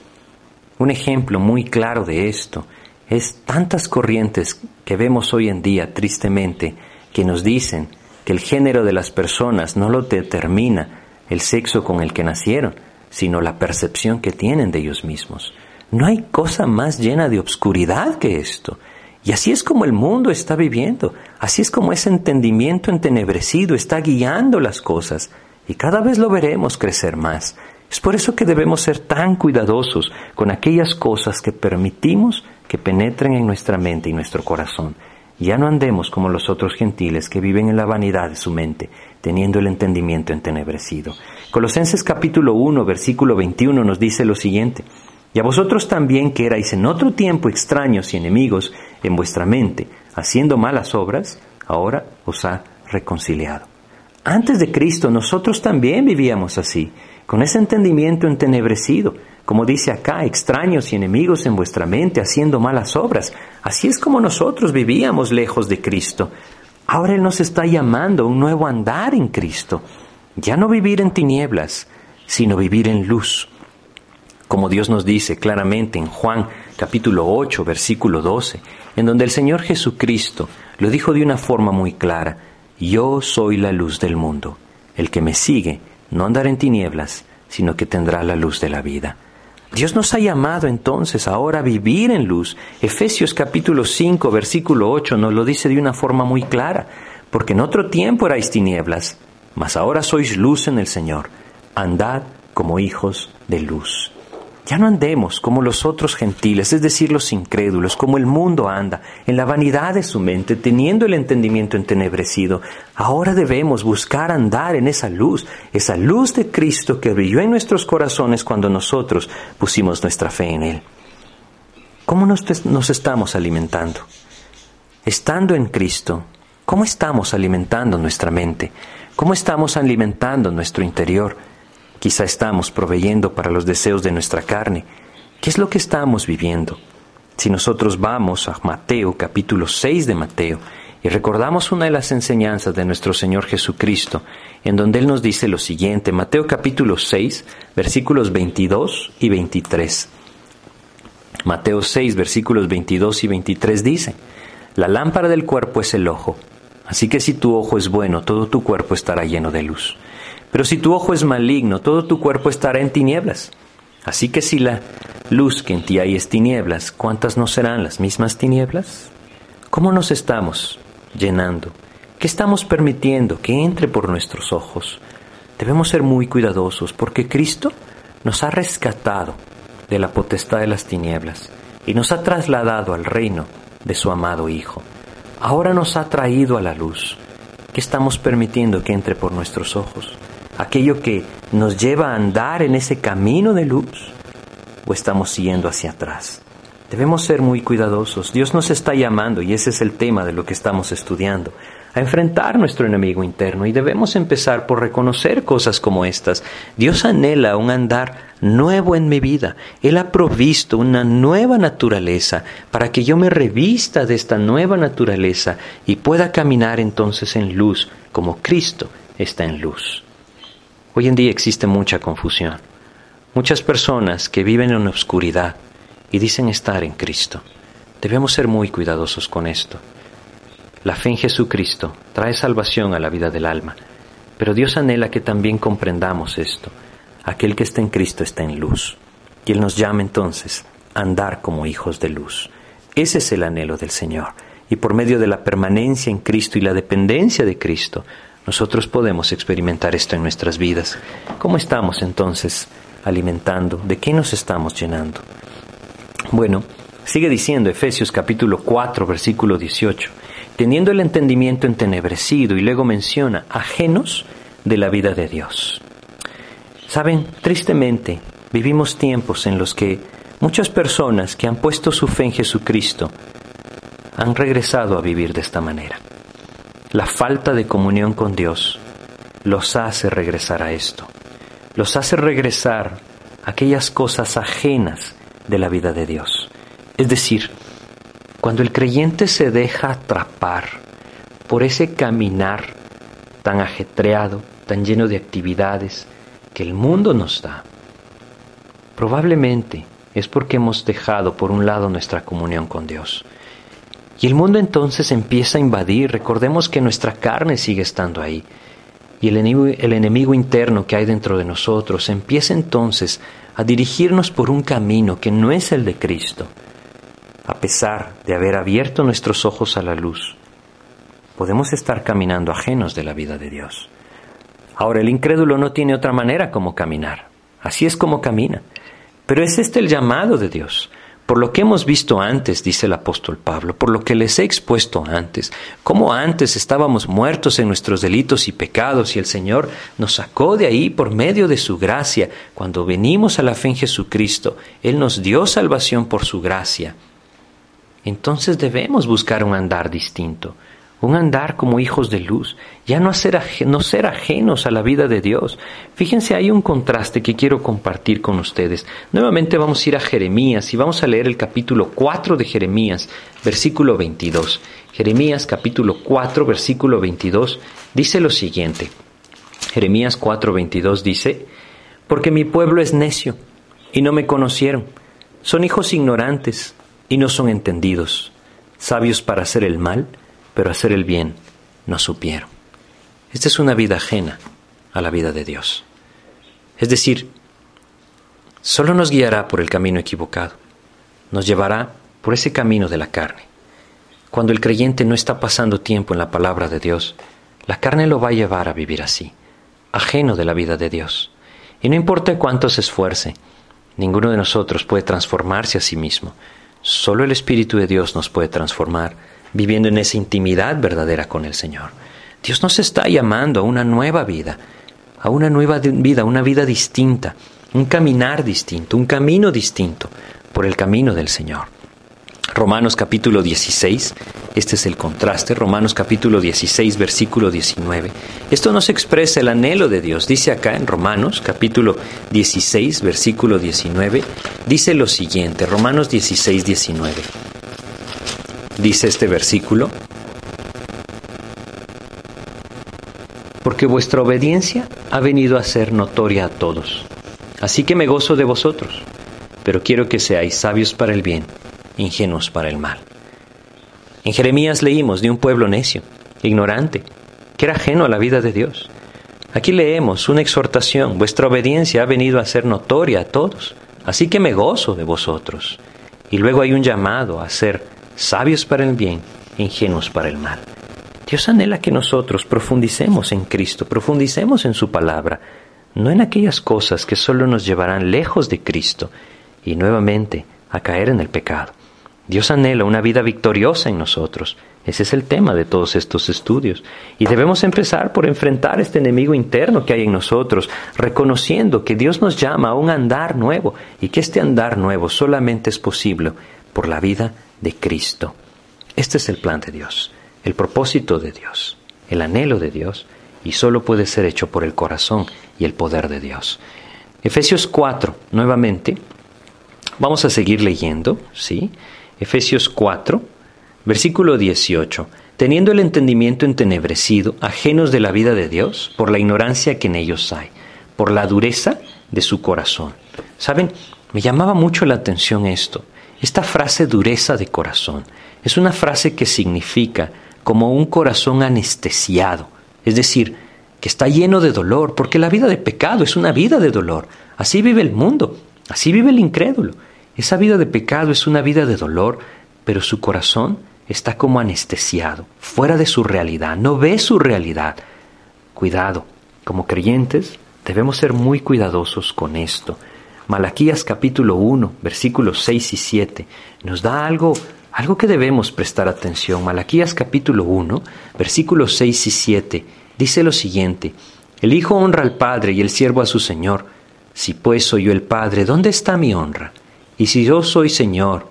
Un ejemplo muy claro de esto es tantas corrientes que vemos hoy en día, tristemente, que nos dicen que el género de las personas no lo determina el sexo con el que nacieron, sino la percepción que tienen de ellos mismos. No hay cosa más llena de obscuridad que esto. Y así es como el mundo está viviendo, así es como ese entendimiento entenebrecido está guiando las cosas, y cada vez lo veremos crecer más. Es por eso que debemos ser tan cuidadosos con aquellas cosas que permitimos que penetren en nuestra mente y nuestro corazón. Ya no andemos como los otros gentiles que viven en la vanidad de su mente, teniendo el entendimiento entenebrecido. Colosenses capítulo 1, versículo 21 nos dice lo siguiente, y a vosotros también que erais en otro tiempo extraños y enemigos en vuestra mente, haciendo malas obras, ahora os ha reconciliado. Antes de Cristo nosotros también vivíamos así, con ese entendimiento entenebrecido, como dice acá, extraños y enemigos en vuestra mente, haciendo malas obras. Así es como nosotros vivíamos lejos de Cristo. Ahora Él nos está llamando a un nuevo andar en Cristo. Ya no vivir en tinieblas, sino vivir en luz como Dios nos dice claramente en Juan capítulo 8, versículo 12, en donde el Señor Jesucristo lo dijo de una forma muy clara, yo soy la luz del mundo, el que me sigue no andará en tinieblas, sino que tendrá la luz de la vida. Dios nos ha llamado entonces ahora a vivir en luz. Efesios capítulo 5, versículo 8 nos lo dice de una forma muy clara, porque en otro tiempo erais tinieblas, mas ahora sois luz en el Señor. Andad como hijos de luz. Ya no andemos como los otros gentiles, es decir, los incrédulos, como el mundo anda, en la vanidad de su mente, teniendo el entendimiento entenebrecido. Ahora debemos buscar andar en esa luz, esa luz de Cristo que brilló en nuestros corazones cuando nosotros pusimos nuestra fe en Él. ¿Cómo nos, nos estamos alimentando? Estando en Cristo, ¿cómo estamos alimentando nuestra mente? ¿Cómo estamos alimentando nuestro interior? Quizá estamos proveyendo para los deseos de nuestra carne. ¿Qué es lo que estamos viviendo? Si nosotros vamos a Mateo, capítulo 6 de Mateo, y recordamos una de las enseñanzas de nuestro Señor Jesucristo, en donde Él nos dice lo siguiente, Mateo capítulo 6, versículos 22 y 23. Mateo 6, versículos 22 y 23 dice, La lámpara del cuerpo es el ojo, así que si tu ojo es bueno, todo tu cuerpo estará lleno de luz. Pero si tu ojo es maligno, todo tu cuerpo estará en tinieblas. Así que si la luz que en ti hay es tinieblas, ¿cuántas no serán las mismas tinieblas? ¿Cómo nos estamos llenando? ¿Qué estamos permitiendo que entre por nuestros ojos? Debemos ser muy cuidadosos porque Cristo nos ha rescatado de la potestad de las tinieblas y nos ha trasladado al reino de su amado Hijo. Ahora nos ha traído a la luz. ¿Qué estamos permitiendo que entre por nuestros ojos? Aquello que nos lleva a andar en ese camino de luz o estamos siguiendo hacia atrás. Debemos ser muy cuidadosos. Dios nos está llamando, y ese es el tema de lo que estamos estudiando, a enfrentar nuestro enemigo interno y debemos empezar por reconocer cosas como estas. Dios anhela un andar nuevo en mi vida. Él ha provisto una nueva naturaleza para que yo me revista de esta nueva naturaleza y pueda caminar entonces en luz como Cristo está en luz. Hoy en día existe mucha confusión. Muchas personas que viven en la oscuridad y dicen estar en Cristo. Debemos ser muy cuidadosos con esto. La fe en Jesucristo trae salvación a la vida del alma, pero Dios anhela que también comprendamos esto. Aquel que está en Cristo está en luz. Y Él nos llama entonces a andar como hijos de luz. Ese es el anhelo del Señor. Y por medio de la permanencia en Cristo y la dependencia de Cristo, nosotros podemos experimentar esto en nuestras vidas. ¿Cómo estamos entonces alimentando? ¿De qué nos estamos llenando? Bueno, sigue diciendo Efesios capítulo 4, versículo 18, teniendo el entendimiento entenebrecido y luego menciona ajenos de la vida de Dios. Saben, tristemente vivimos tiempos en los que muchas personas que han puesto su fe en Jesucristo han regresado a vivir de esta manera. La falta de comunión con Dios los hace regresar a esto. Los hace regresar a aquellas cosas ajenas de la vida de Dios. Es decir, cuando el creyente se deja atrapar por ese caminar tan ajetreado, tan lleno de actividades que el mundo nos da, probablemente es porque hemos dejado por un lado nuestra comunión con Dios. Y el mundo entonces empieza a invadir. Recordemos que nuestra carne sigue estando ahí. Y el enemigo, el enemigo, interno que hay dentro de nosotros empieza entonces a dirigirnos por un camino que no es el de Cristo. A pesar de haber abierto nuestros ojos a la luz, podemos estar caminando ajenos de la vida de Dios. Ahora, el incrédulo no tiene otra manera como caminar. Así es como camina. Pero es este el llamado de Dios. Por lo que hemos visto antes, dice el apóstol Pablo, por lo que les he expuesto antes, como antes estábamos muertos en nuestros delitos y pecados y el Señor nos sacó de ahí por medio de su gracia, cuando venimos a la fe en Jesucristo, Él nos dio salvación por su gracia. Entonces debemos buscar un andar distinto, un andar como hijos de luz, ya no ser, no ser ajenos a la vida de Dios. Fíjense, hay un contraste que quiero compartir con ustedes. Nuevamente vamos a ir a Jeremías y vamos a leer el capítulo 4 de Jeremías, versículo 22. Jeremías capítulo 4, versículo 22 dice lo siguiente. Jeremías 4, 22 dice, porque mi pueblo es necio y no me conocieron, son hijos ignorantes y no son entendidos, sabios para hacer el mal, pero hacer el bien no supieron. Esta es una vida ajena a la vida de Dios. Es decir, solo nos guiará por el camino equivocado, nos llevará por ese camino de la carne. Cuando el creyente no está pasando tiempo en la palabra de Dios, la carne lo va a llevar a vivir así, ajeno de la vida de Dios. Y no importa cuánto se esfuerce, ninguno de nosotros puede transformarse a sí mismo. Solo el Espíritu de Dios nos puede transformar, viviendo en esa intimidad verdadera con el Señor. Dios nos está llamando a una nueva vida, a una nueva vida, una vida distinta, un caminar distinto, un camino distinto por el camino del Señor. Romanos capítulo 16, este es el contraste, Romanos capítulo 16, versículo 19. Esto nos expresa el anhelo de Dios. Dice acá en Romanos capítulo 16, versículo 19, dice lo siguiente, Romanos 16, 19. Dice este versículo, porque vuestra obediencia ha venido a ser notoria a todos. Así que me gozo de vosotros, pero quiero que seáis sabios para el bien ingenuos para el mal. En Jeremías leímos de un pueblo necio, ignorante, que era ajeno a la vida de Dios. Aquí leemos una exhortación, vuestra obediencia ha venido a ser notoria a todos, así que me gozo de vosotros. Y luego hay un llamado a ser sabios para el bien, ingenuos para el mal. Dios anhela que nosotros profundicemos en Cristo, profundicemos en su palabra, no en aquellas cosas que solo nos llevarán lejos de Cristo y nuevamente a caer en el pecado. Dios anhela una vida victoriosa en nosotros. Ese es el tema de todos estos estudios. Y debemos empezar por enfrentar este enemigo interno que hay en nosotros, reconociendo que Dios nos llama a un andar nuevo y que este andar nuevo solamente es posible por la vida de Cristo. Este es el plan de Dios, el propósito de Dios, el anhelo de Dios, y solo puede ser hecho por el corazón y el poder de Dios. Efesios 4, nuevamente, vamos a seguir leyendo, ¿sí? Efesios 4, versículo 18. Teniendo el entendimiento entenebrecido, ajenos de la vida de Dios, por la ignorancia que en ellos hay, por la dureza de su corazón. ¿Saben? Me llamaba mucho la atención esto. Esta frase dureza de corazón es una frase que significa como un corazón anestesiado, es decir, que está lleno de dolor, porque la vida de pecado es una vida de dolor. Así vive el mundo, así vive el incrédulo. Esa vida de pecado es una vida de dolor, pero su corazón está como anestesiado, fuera de su realidad, no ve su realidad. Cuidado, como creyentes debemos ser muy cuidadosos con esto. Malaquías capítulo 1, versículos 6 y 7 nos da algo algo que debemos prestar atención. Malaquías capítulo 1, versículos 6 y 7 dice lo siguiente: El hijo honra al padre y el siervo a su señor. Si pues soy yo el padre, ¿dónde está mi honra? Y si yo soy Señor,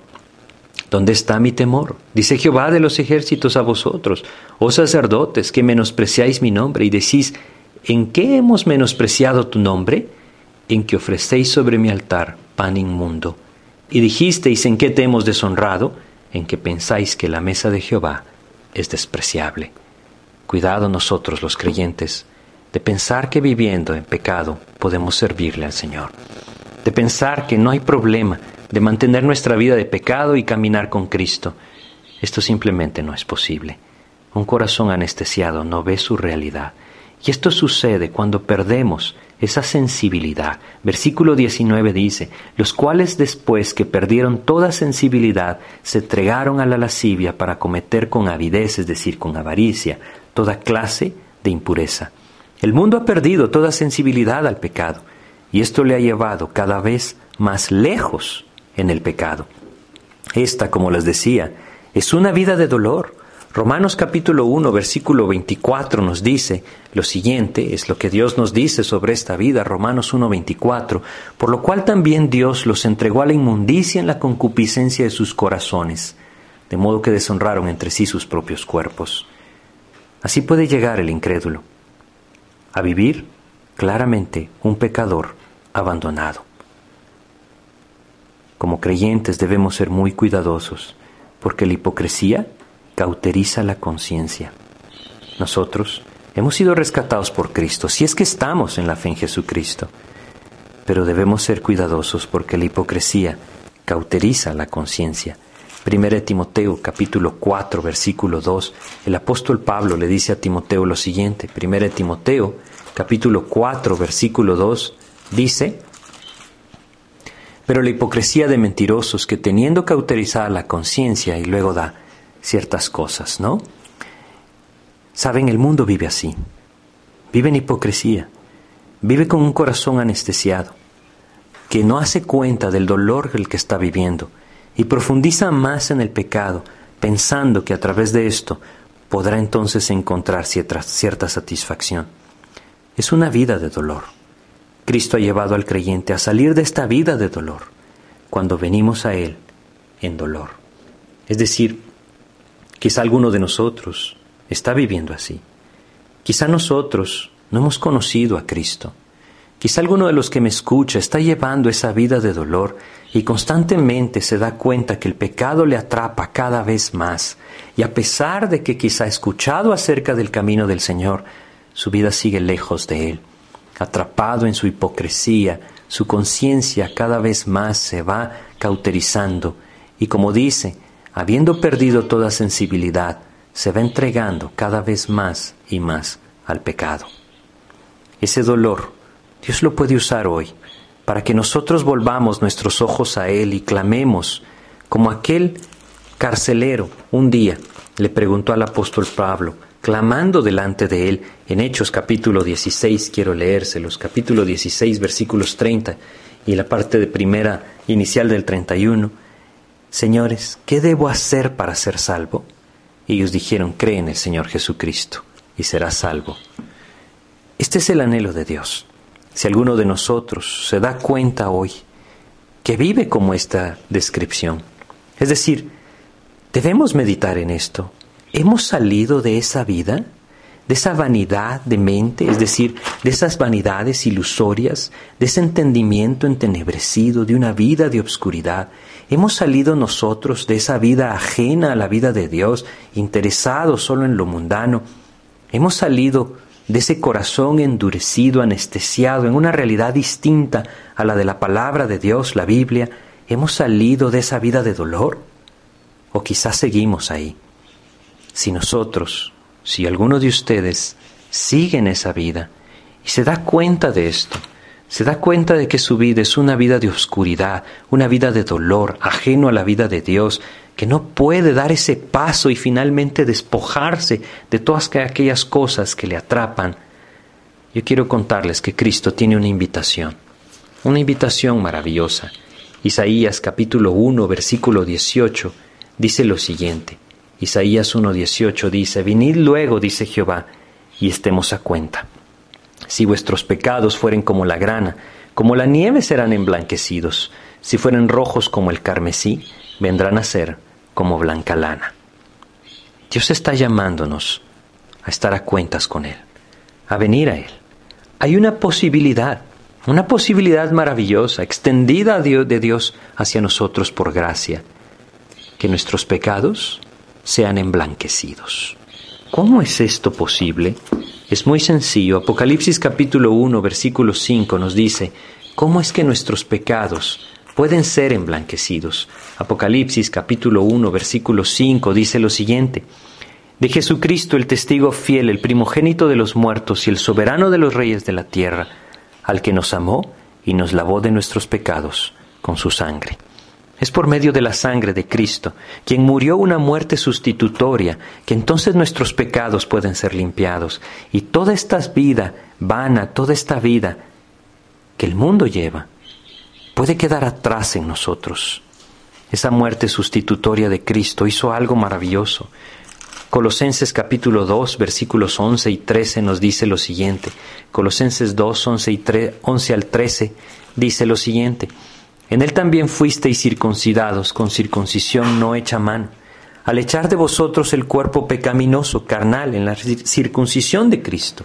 ¿dónde está mi temor? Dice Jehová de los ejércitos a vosotros, oh sacerdotes, que menospreciáis mi nombre y decís, ¿en qué hemos menospreciado tu nombre? En que ofrecéis sobre mi altar pan inmundo. Y dijisteis, ¿en qué te hemos deshonrado? En que pensáis que la mesa de Jehová es despreciable. Cuidado nosotros los creyentes de pensar que viviendo en pecado podemos servirle al Señor, de pensar que no hay problema de mantener nuestra vida de pecado y caminar con Cristo. Esto simplemente no es posible. Un corazón anestesiado no ve su realidad. Y esto sucede cuando perdemos esa sensibilidad. Versículo 19 dice, los cuales después que perdieron toda sensibilidad, se entregaron a la lascivia para cometer con avidez, es decir, con avaricia, toda clase de impureza. El mundo ha perdido toda sensibilidad al pecado, y esto le ha llevado cada vez más lejos en el pecado. Esta, como les decía, es una vida de dolor. Romanos capítulo 1, versículo 24 nos dice lo siguiente, es lo que Dios nos dice sobre esta vida, Romanos 1, 24, por lo cual también Dios los entregó a la inmundicia en la concupiscencia de sus corazones, de modo que deshonraron entre sí sus propios cuerpos. Así puede llegar el incrédulo a vivir claramente un pecador abandonado. Como creyentes debemos ser muy cuidadosos, porque la hipocresía cauteriza la conciencia. Nosotros hemos sido rescatados por Cristo, si es que estamos en la fe en Jesucristo, pero debemos ser cuidadosos porque la hipocresía cauteriza la conciencia. 1 Timoteo capítulo 4 versículo 2, el apóstol Pablo le dice a Timoteo lo siguiente, 1 Timoteo capítulo 4 versículo 2 dice, pero la hipocresía de mentirosos que teniendo cauterizada la conciencia y luego da ciertas cosas, ¿no? Saben, el mundo vive así, vive en hipocresía, vive con un corazón anestesiado, que no hace cuenta del dolor el que está viviendo y profundiza más en el pecado, pensando que a través de esto podrá entonces encontrar cierta, cierta satisfacción. Es una vida de dolor. Cristo ha llevado al creyente a salir de esta vida de dolor cuando venimos a Él en dolor. Es decir, quizá alguno de nosotros está viviendo así. Quizá nosotros no hemos conocido a Cristo. Quizá alguno de los que me escucha está llevando esa vida de dolor y constantemente se da cuenta que el pecado le atrapa cada vez más. Y a pesar de que quizá ha escuchado acerca del camino del Señor, su vida sigue lejos de Él. Atrapado en su hipocresía, su conciencia cada vez más se va cauterizando y como dice, habiendo perdido toda sensibilidad, se va entregando cada vez más y más al pecado. Ese dolor Dios lo puede usar hoy para que nosotros volvamos nuestros ojos a Él y clamemos como aquel carcelero un día le preguntó al apóstol Pablo, clamando delante de él en Hechos capítulo 16, quiero leérselos, capítulo 16 versículos 30 y la parte de primera inicial del 31, Señores, ¿qué debo hacer para ser salvo? Ellos dijeron, cree en el Señor Jesucristo y serás salvo. Este es el anhelo de Dios. Si alguno de nosotros se da cuenta hoy que vive como esta descripción, es decir, debemos meditar en esto. ¿Hemos salido de esa vida? De esa vanidad de mente, es decir, de esas vanidades ilusorias, de ese entendimiento entenebrecido, de una vida de obscuridad. Hemos salido nosotros de esa vida ajena a la vida de Dios, interesados solo en lo mundano. Hemos salido de ese corazón endurecido, anestesiado, en una realidad distinta a la de la palabra de Dios, la Biblia, hemos salido de esa vida de dolor? ¿O quizás seguimos ahí? Si nosotros, si alguno de ustedes sigue en esa vida y se da cuenta de esto, se da cuenta de que su vida es una vida de oscuridad, una vida de dolor, ajeno a la vida de Dios, que no puede dar ese paso y finalmente despojarse de todas aquellas cosas que le atrapan, yo quiero contarles que Cristo tiene una invitación, una invitación maravillosa. Isaías capítulo 1, versículo 18 dice lo siguiente. Isaías 1.18 dice, Venid luego, dice Jehová, y estemos a cuenta. Si vuestros pecados fueren como la grana, como la nieve serán emblanquecidos, si fueren rojos como el carmesí, vendrán a ser como blanca lana. Dios está llamándonos a estar a cuentas con Él, a venir a Él. Hay una posibilidad, una posibilidad maravillosa, extendida de Dios hacia nosotros por gracia, que nuestros pecados sean emblanquecidos. ¿Cómo es esto posible? Es muy sencillo. Apocalipsis capítulo 1, versículo 5 nos dice, ¿cómo es que nuestros pecados pueden ser emblanquecidos. Apocalipsis capítulo 1 versículo 5 dice lo siguiente. De Jesucristo el testigo fiel, el primogénito de los muertos y el soberano de los reyes de la tierra, al que nos amó y nos lavó de nuestros pecados con su sangre. Es por medio de la sangre de Cristo, quien murió una muerte sustitutoria, que entonces nuestros pecados pueden ser limpiados. Y toda esta vida vana, toda esta vida que el mundo lleva, puede quedar atrás en nosotros. Esa muerte sustitutoria de Cristo hizo algo maravilloso. Colosenses capítulo 2 versículos 11 y 13 nos dice lo siguiente. Colosenses 2, 11, y 11 al 13 dice lo siguiente. En él también fuisteis circuncidados con circuncisión no hecha mano, al echar de vosotros el cuerpo pecaminoso, carnal, en la circuncisión de Cristo,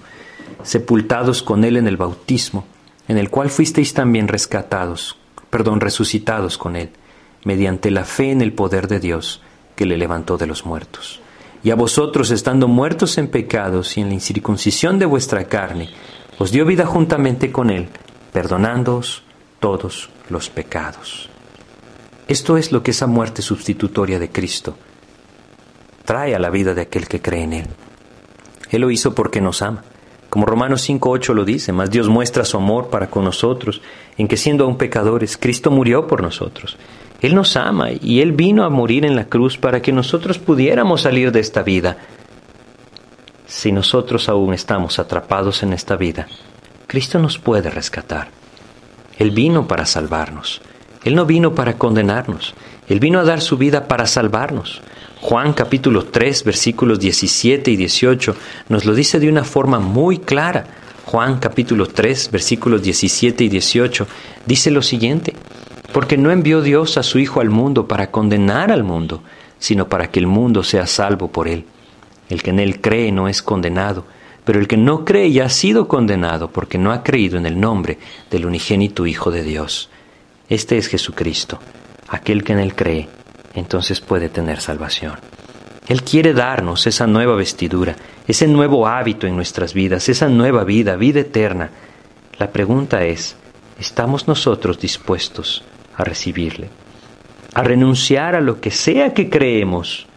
sepultados con él en el bautismo, en el cual fuisteis también rescatados perdón, resucitados con Él, mediante la fe en el poder de Dios que le levantó de los muertos. Y a vosotros, estando muertos en pecados y en la incircuncisión de vuestra carne, os dio vida juntamente con Él, perdonándoos todos los pecados. Esto es lo que esa muerte sustitutoria de Cristo trae a la vida de aquel que cree en Él. Él lo hizo porque nos ama, Como Romanos 5.8 lo dice, más Dios muestra su amor para con nosotros, en que siendo aún pecadores, Cristo murió por nosotros. Él nos ama y Él vino a morir en la cruz para que nosotros pudiéramos salir de esta vida. Si nosotros aún estamos atrapados en esta vida, Cristo nos puede rescatar. Él vino para salvarnos. Él no vino para condenarnos. Él vino a dar su vida para salvarnos. Juan capítulo 3 versículos 17 y 18 nos lo dice de una forma muy clara. Juan capítulo 3 versículos 17 y 18 dice lo siguiente, porque no envió Dios a su Hijo al mundo para condenar al mundo, sino para que el mundo sea salvo por él. El que en él cree no es condenado, pero el que no cree ya ha sido condenado porque no ha creído en el nombre del unigénito Hijo de Dios. Este es Jesucristo, aquel que en él cree entonces puede tener salvación. Él quiere darnos esa nueva vestidura, ese nuevo hábito en nuestras vidas, esa nueva vida, vida eterna. La pregunta es, ¿estamos nosotros dispuestos a recibirle? A renunciar a lo que sea que creemos,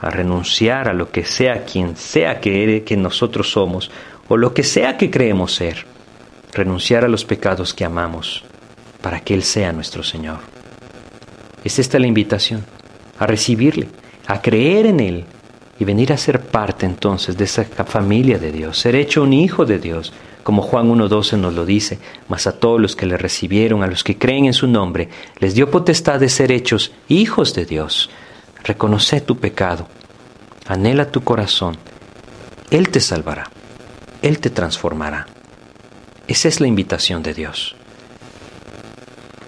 a renunciar a lo que sea quien sea que, que nosotros somos, o lo que sea que creemos ser, renunciar a los pecados que amamos, para que Él sea nuestro Señor. Es esta la invitación a recibirle, a creer en Él y venir a ser parte entonces de esa familia de Dios, ser hecho un hijo de Dios, como Juan 1.12 nos lo dice, mas a todos los que le recibieron, a los que creen en su nombre, les dio potestad de ser hechos hijos de Dios. Reconoce tu pecado, anhela tu corazón, Él te salvará, Él te transformará. Esa es la invitación de Dios.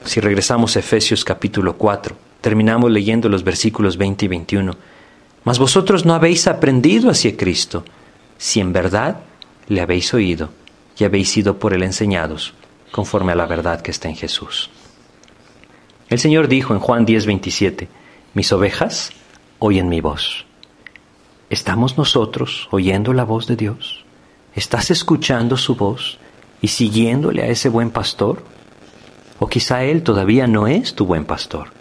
Si regresamos a Efesios capítulo 4, terminamos leyendo los versículos 20 y 21. Mas vosotros no habéis aprendido hacia Cristo, si en verdad le habéis oído y habéis sido por él enseñados, conforme a la verdad que está en Jesús. El Señor dijo en Juan 10, 27, Mis ovejas oyen mi voz. ¿Estamos nosotros oyendo la voz de Dios? ¿Estás escuchando su voz y siguiéndole a ese buen pastor? O quizá Él todavía no es tu buen pastor.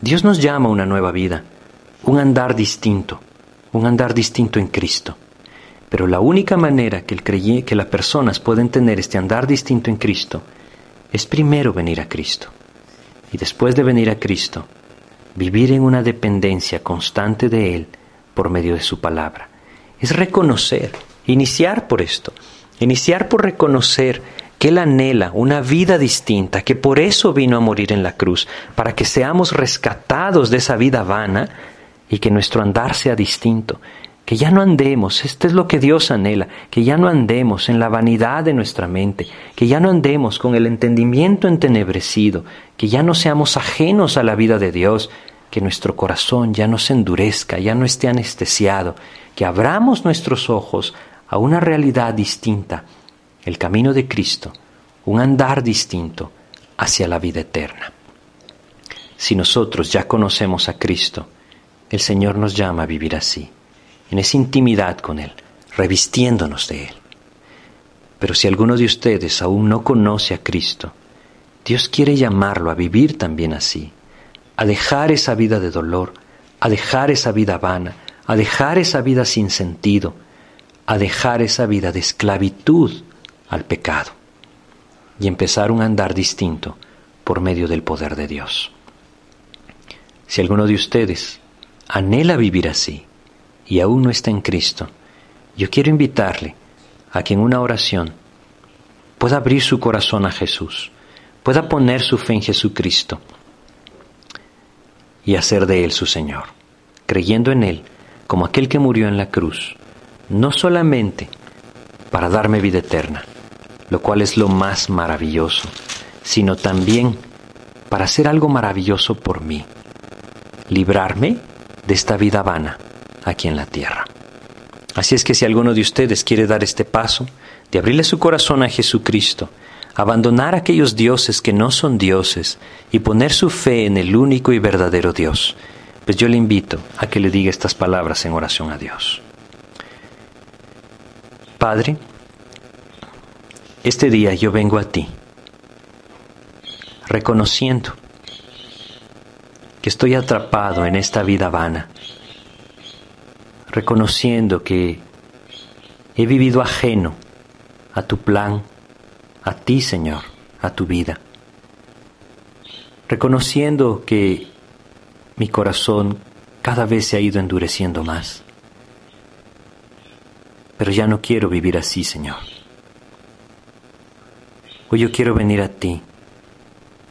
Dios nos llama a una nueva vida, un andar distinto, un andar distinto en Cristo. Pero la única manera que, que las personas pueden tener este andar distinto en Cristo es primero venir a Cristo. Y después de venir a Cristo, vivir en una dependencia constante de Él por medio de su palabra. Es reconocer, iniciar por esto, iniciar por reconocer que Él anhela una vida distinta, que por eso vino a morir en la cruz, para que seamos rescatados de esa vida vana y que nuestro andar sea distinto, que ya no andemos, este es lo que Dios anhela, que ya no andemos en la vanidad de nuestra mente, que ya no andemos con el entendimiento entenebrecido, que ya no seamos ajenos a la vida de Dios, que nuestro corazón ya no se endurezca, ya no esté anestesiado, que abramos nuestros ojos a una realidad distinta el camino de Cristo, un andar distinto hacia la vida eterna. Si nosotros ya conocemos a Cristo, el Señor nos llama a vivir así, en esa intimidad con Él, revistiéndonos de Él. Pero si alguno de ustedes aún no conoce a Cristo, Dios quiere llamarlo a vivir también así, a dejar esa vida de dolor, a dejar esa vida vana, a dejar esa vida sin sentido, a dejar esa vida de esclavitud al pecado y empezar un andar distinto por medio del poder de Dios. Si alguno de ustedes anhela vivir así y aún no está en Cristo, yo quiero invitarle a que en una oración pueda abrir su corazón a Jesús, pueda poner su fe en Jesucristo y hacer de Él su Señor, creyendo en Él como aquel que murió en la cruz, no solamente para darme vida eterna, lo cual es lo más maravilloso, sino también para hacer algo maravilloso por mí, librarme de esta vida vana aquí en la tierra. Así es que si alguno de ustedes quiere dar este paso, de abrirle su corazón a Jesucristo, abandonar aquellos dioses que no son dioses y poner su fe en el único y verdadero Dios, pues yo le invito a que le diga estas palabras en oración a Dios. Padre, este día yo vengo a ti, reconociendo que estoy atrapado en esta vida vana, reconociendo que he vivido ajeno a tu plan, a ti, Señor, a tu vida. Reconociendo que mi corazón cada vez se ha ido endureciendo más. Pero ya no quiero vivir así, Señor. Hoy yo quiero venir a ti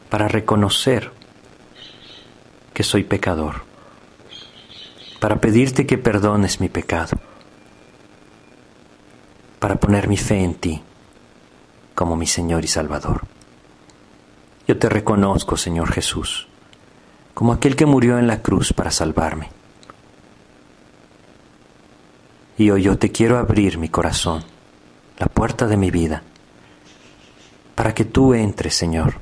para reconocer que soy pecador, para pedirte que perdones mi pecado, para poner mi fe en ti como mi Señor y Salvador. Yo te reconozco, Señor Jesús, como aquel que murió en la cruz para salvarme. Y hoy yo te quiero abrir mi corazón, la puerta de mi vida, para que tú entres, Señor,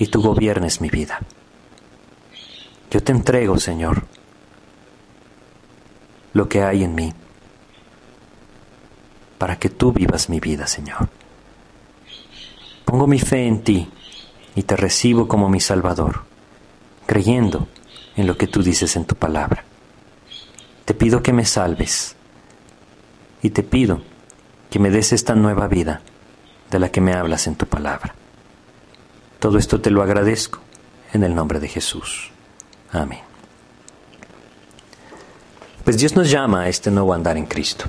y tú gobiernes mi vida. Yo te entrego, Señor, lo que hay en mí, para que tú vivas mi vida, Señor. Pongo mi fe en ti y te recibo como mi Salvador, creyendo en lo que tú dices en tu palabra. Te pido que me salves y te pido que me des esta nueva vida de la que me hablas en tu palabra. Todo esto te lo agradezco en el nombre de Jesús. Amén. Pues Dios nos llama a este nuevo andar en Cristo.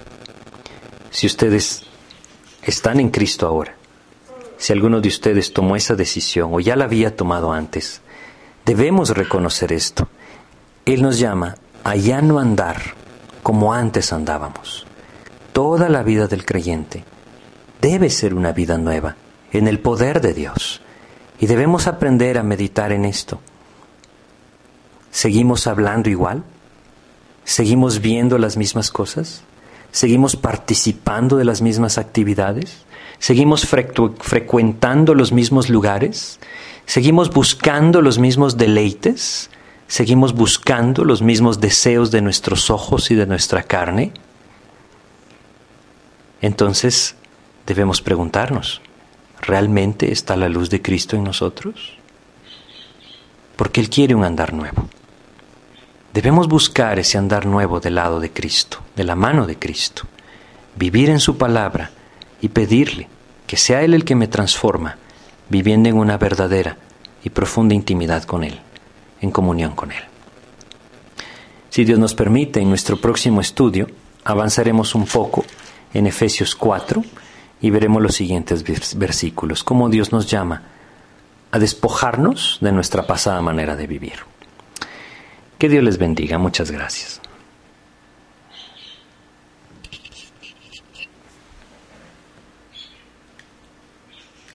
Si ustedes están en Cristo ahora, si alguno de ustedes tomó esa decisión o ya la había tomado antes, debemos reconocer esto. Él nos llama a ya no andar como antes andábamos. Toda la vida del creyente debe ser una vida nueva, en el poder de Dios. Y debemos aprender a meditar en esto. ¿Seguimos hablando igual? ¿Seguimos viendo las mismas cosas? ¿Seguimos participando de las mismas actividades? ¿Seguimos frecuentando los mismos lugares? ¿Seguimos buscando los mismos deleites? ¿Seguimos buscando los mismos deseos de nuestros ojos y de nuestra carne? Entonces debemos preguntarnos, ¿realmente está la luz de Cristo en nosotros? Porque Él quiere un andar nuevo. Debemos buscar ese andar nuevo del lado de Cristo, de la mano de Cristo, vivir en su palabra y pedirle que sea Él el que me transforma, viviendo en una verdadera y profunda intimidad con Él, en comunión con Él. Si Dios nos permite, en nuestro próximo estudio avanzaremos un poco en Efesios 4 y veremos los siguientes versículos, cómo Dios nos llama a despojarnos de nuestra pasada manera de vivir. Que Dios les bendiga. Muchas gracias.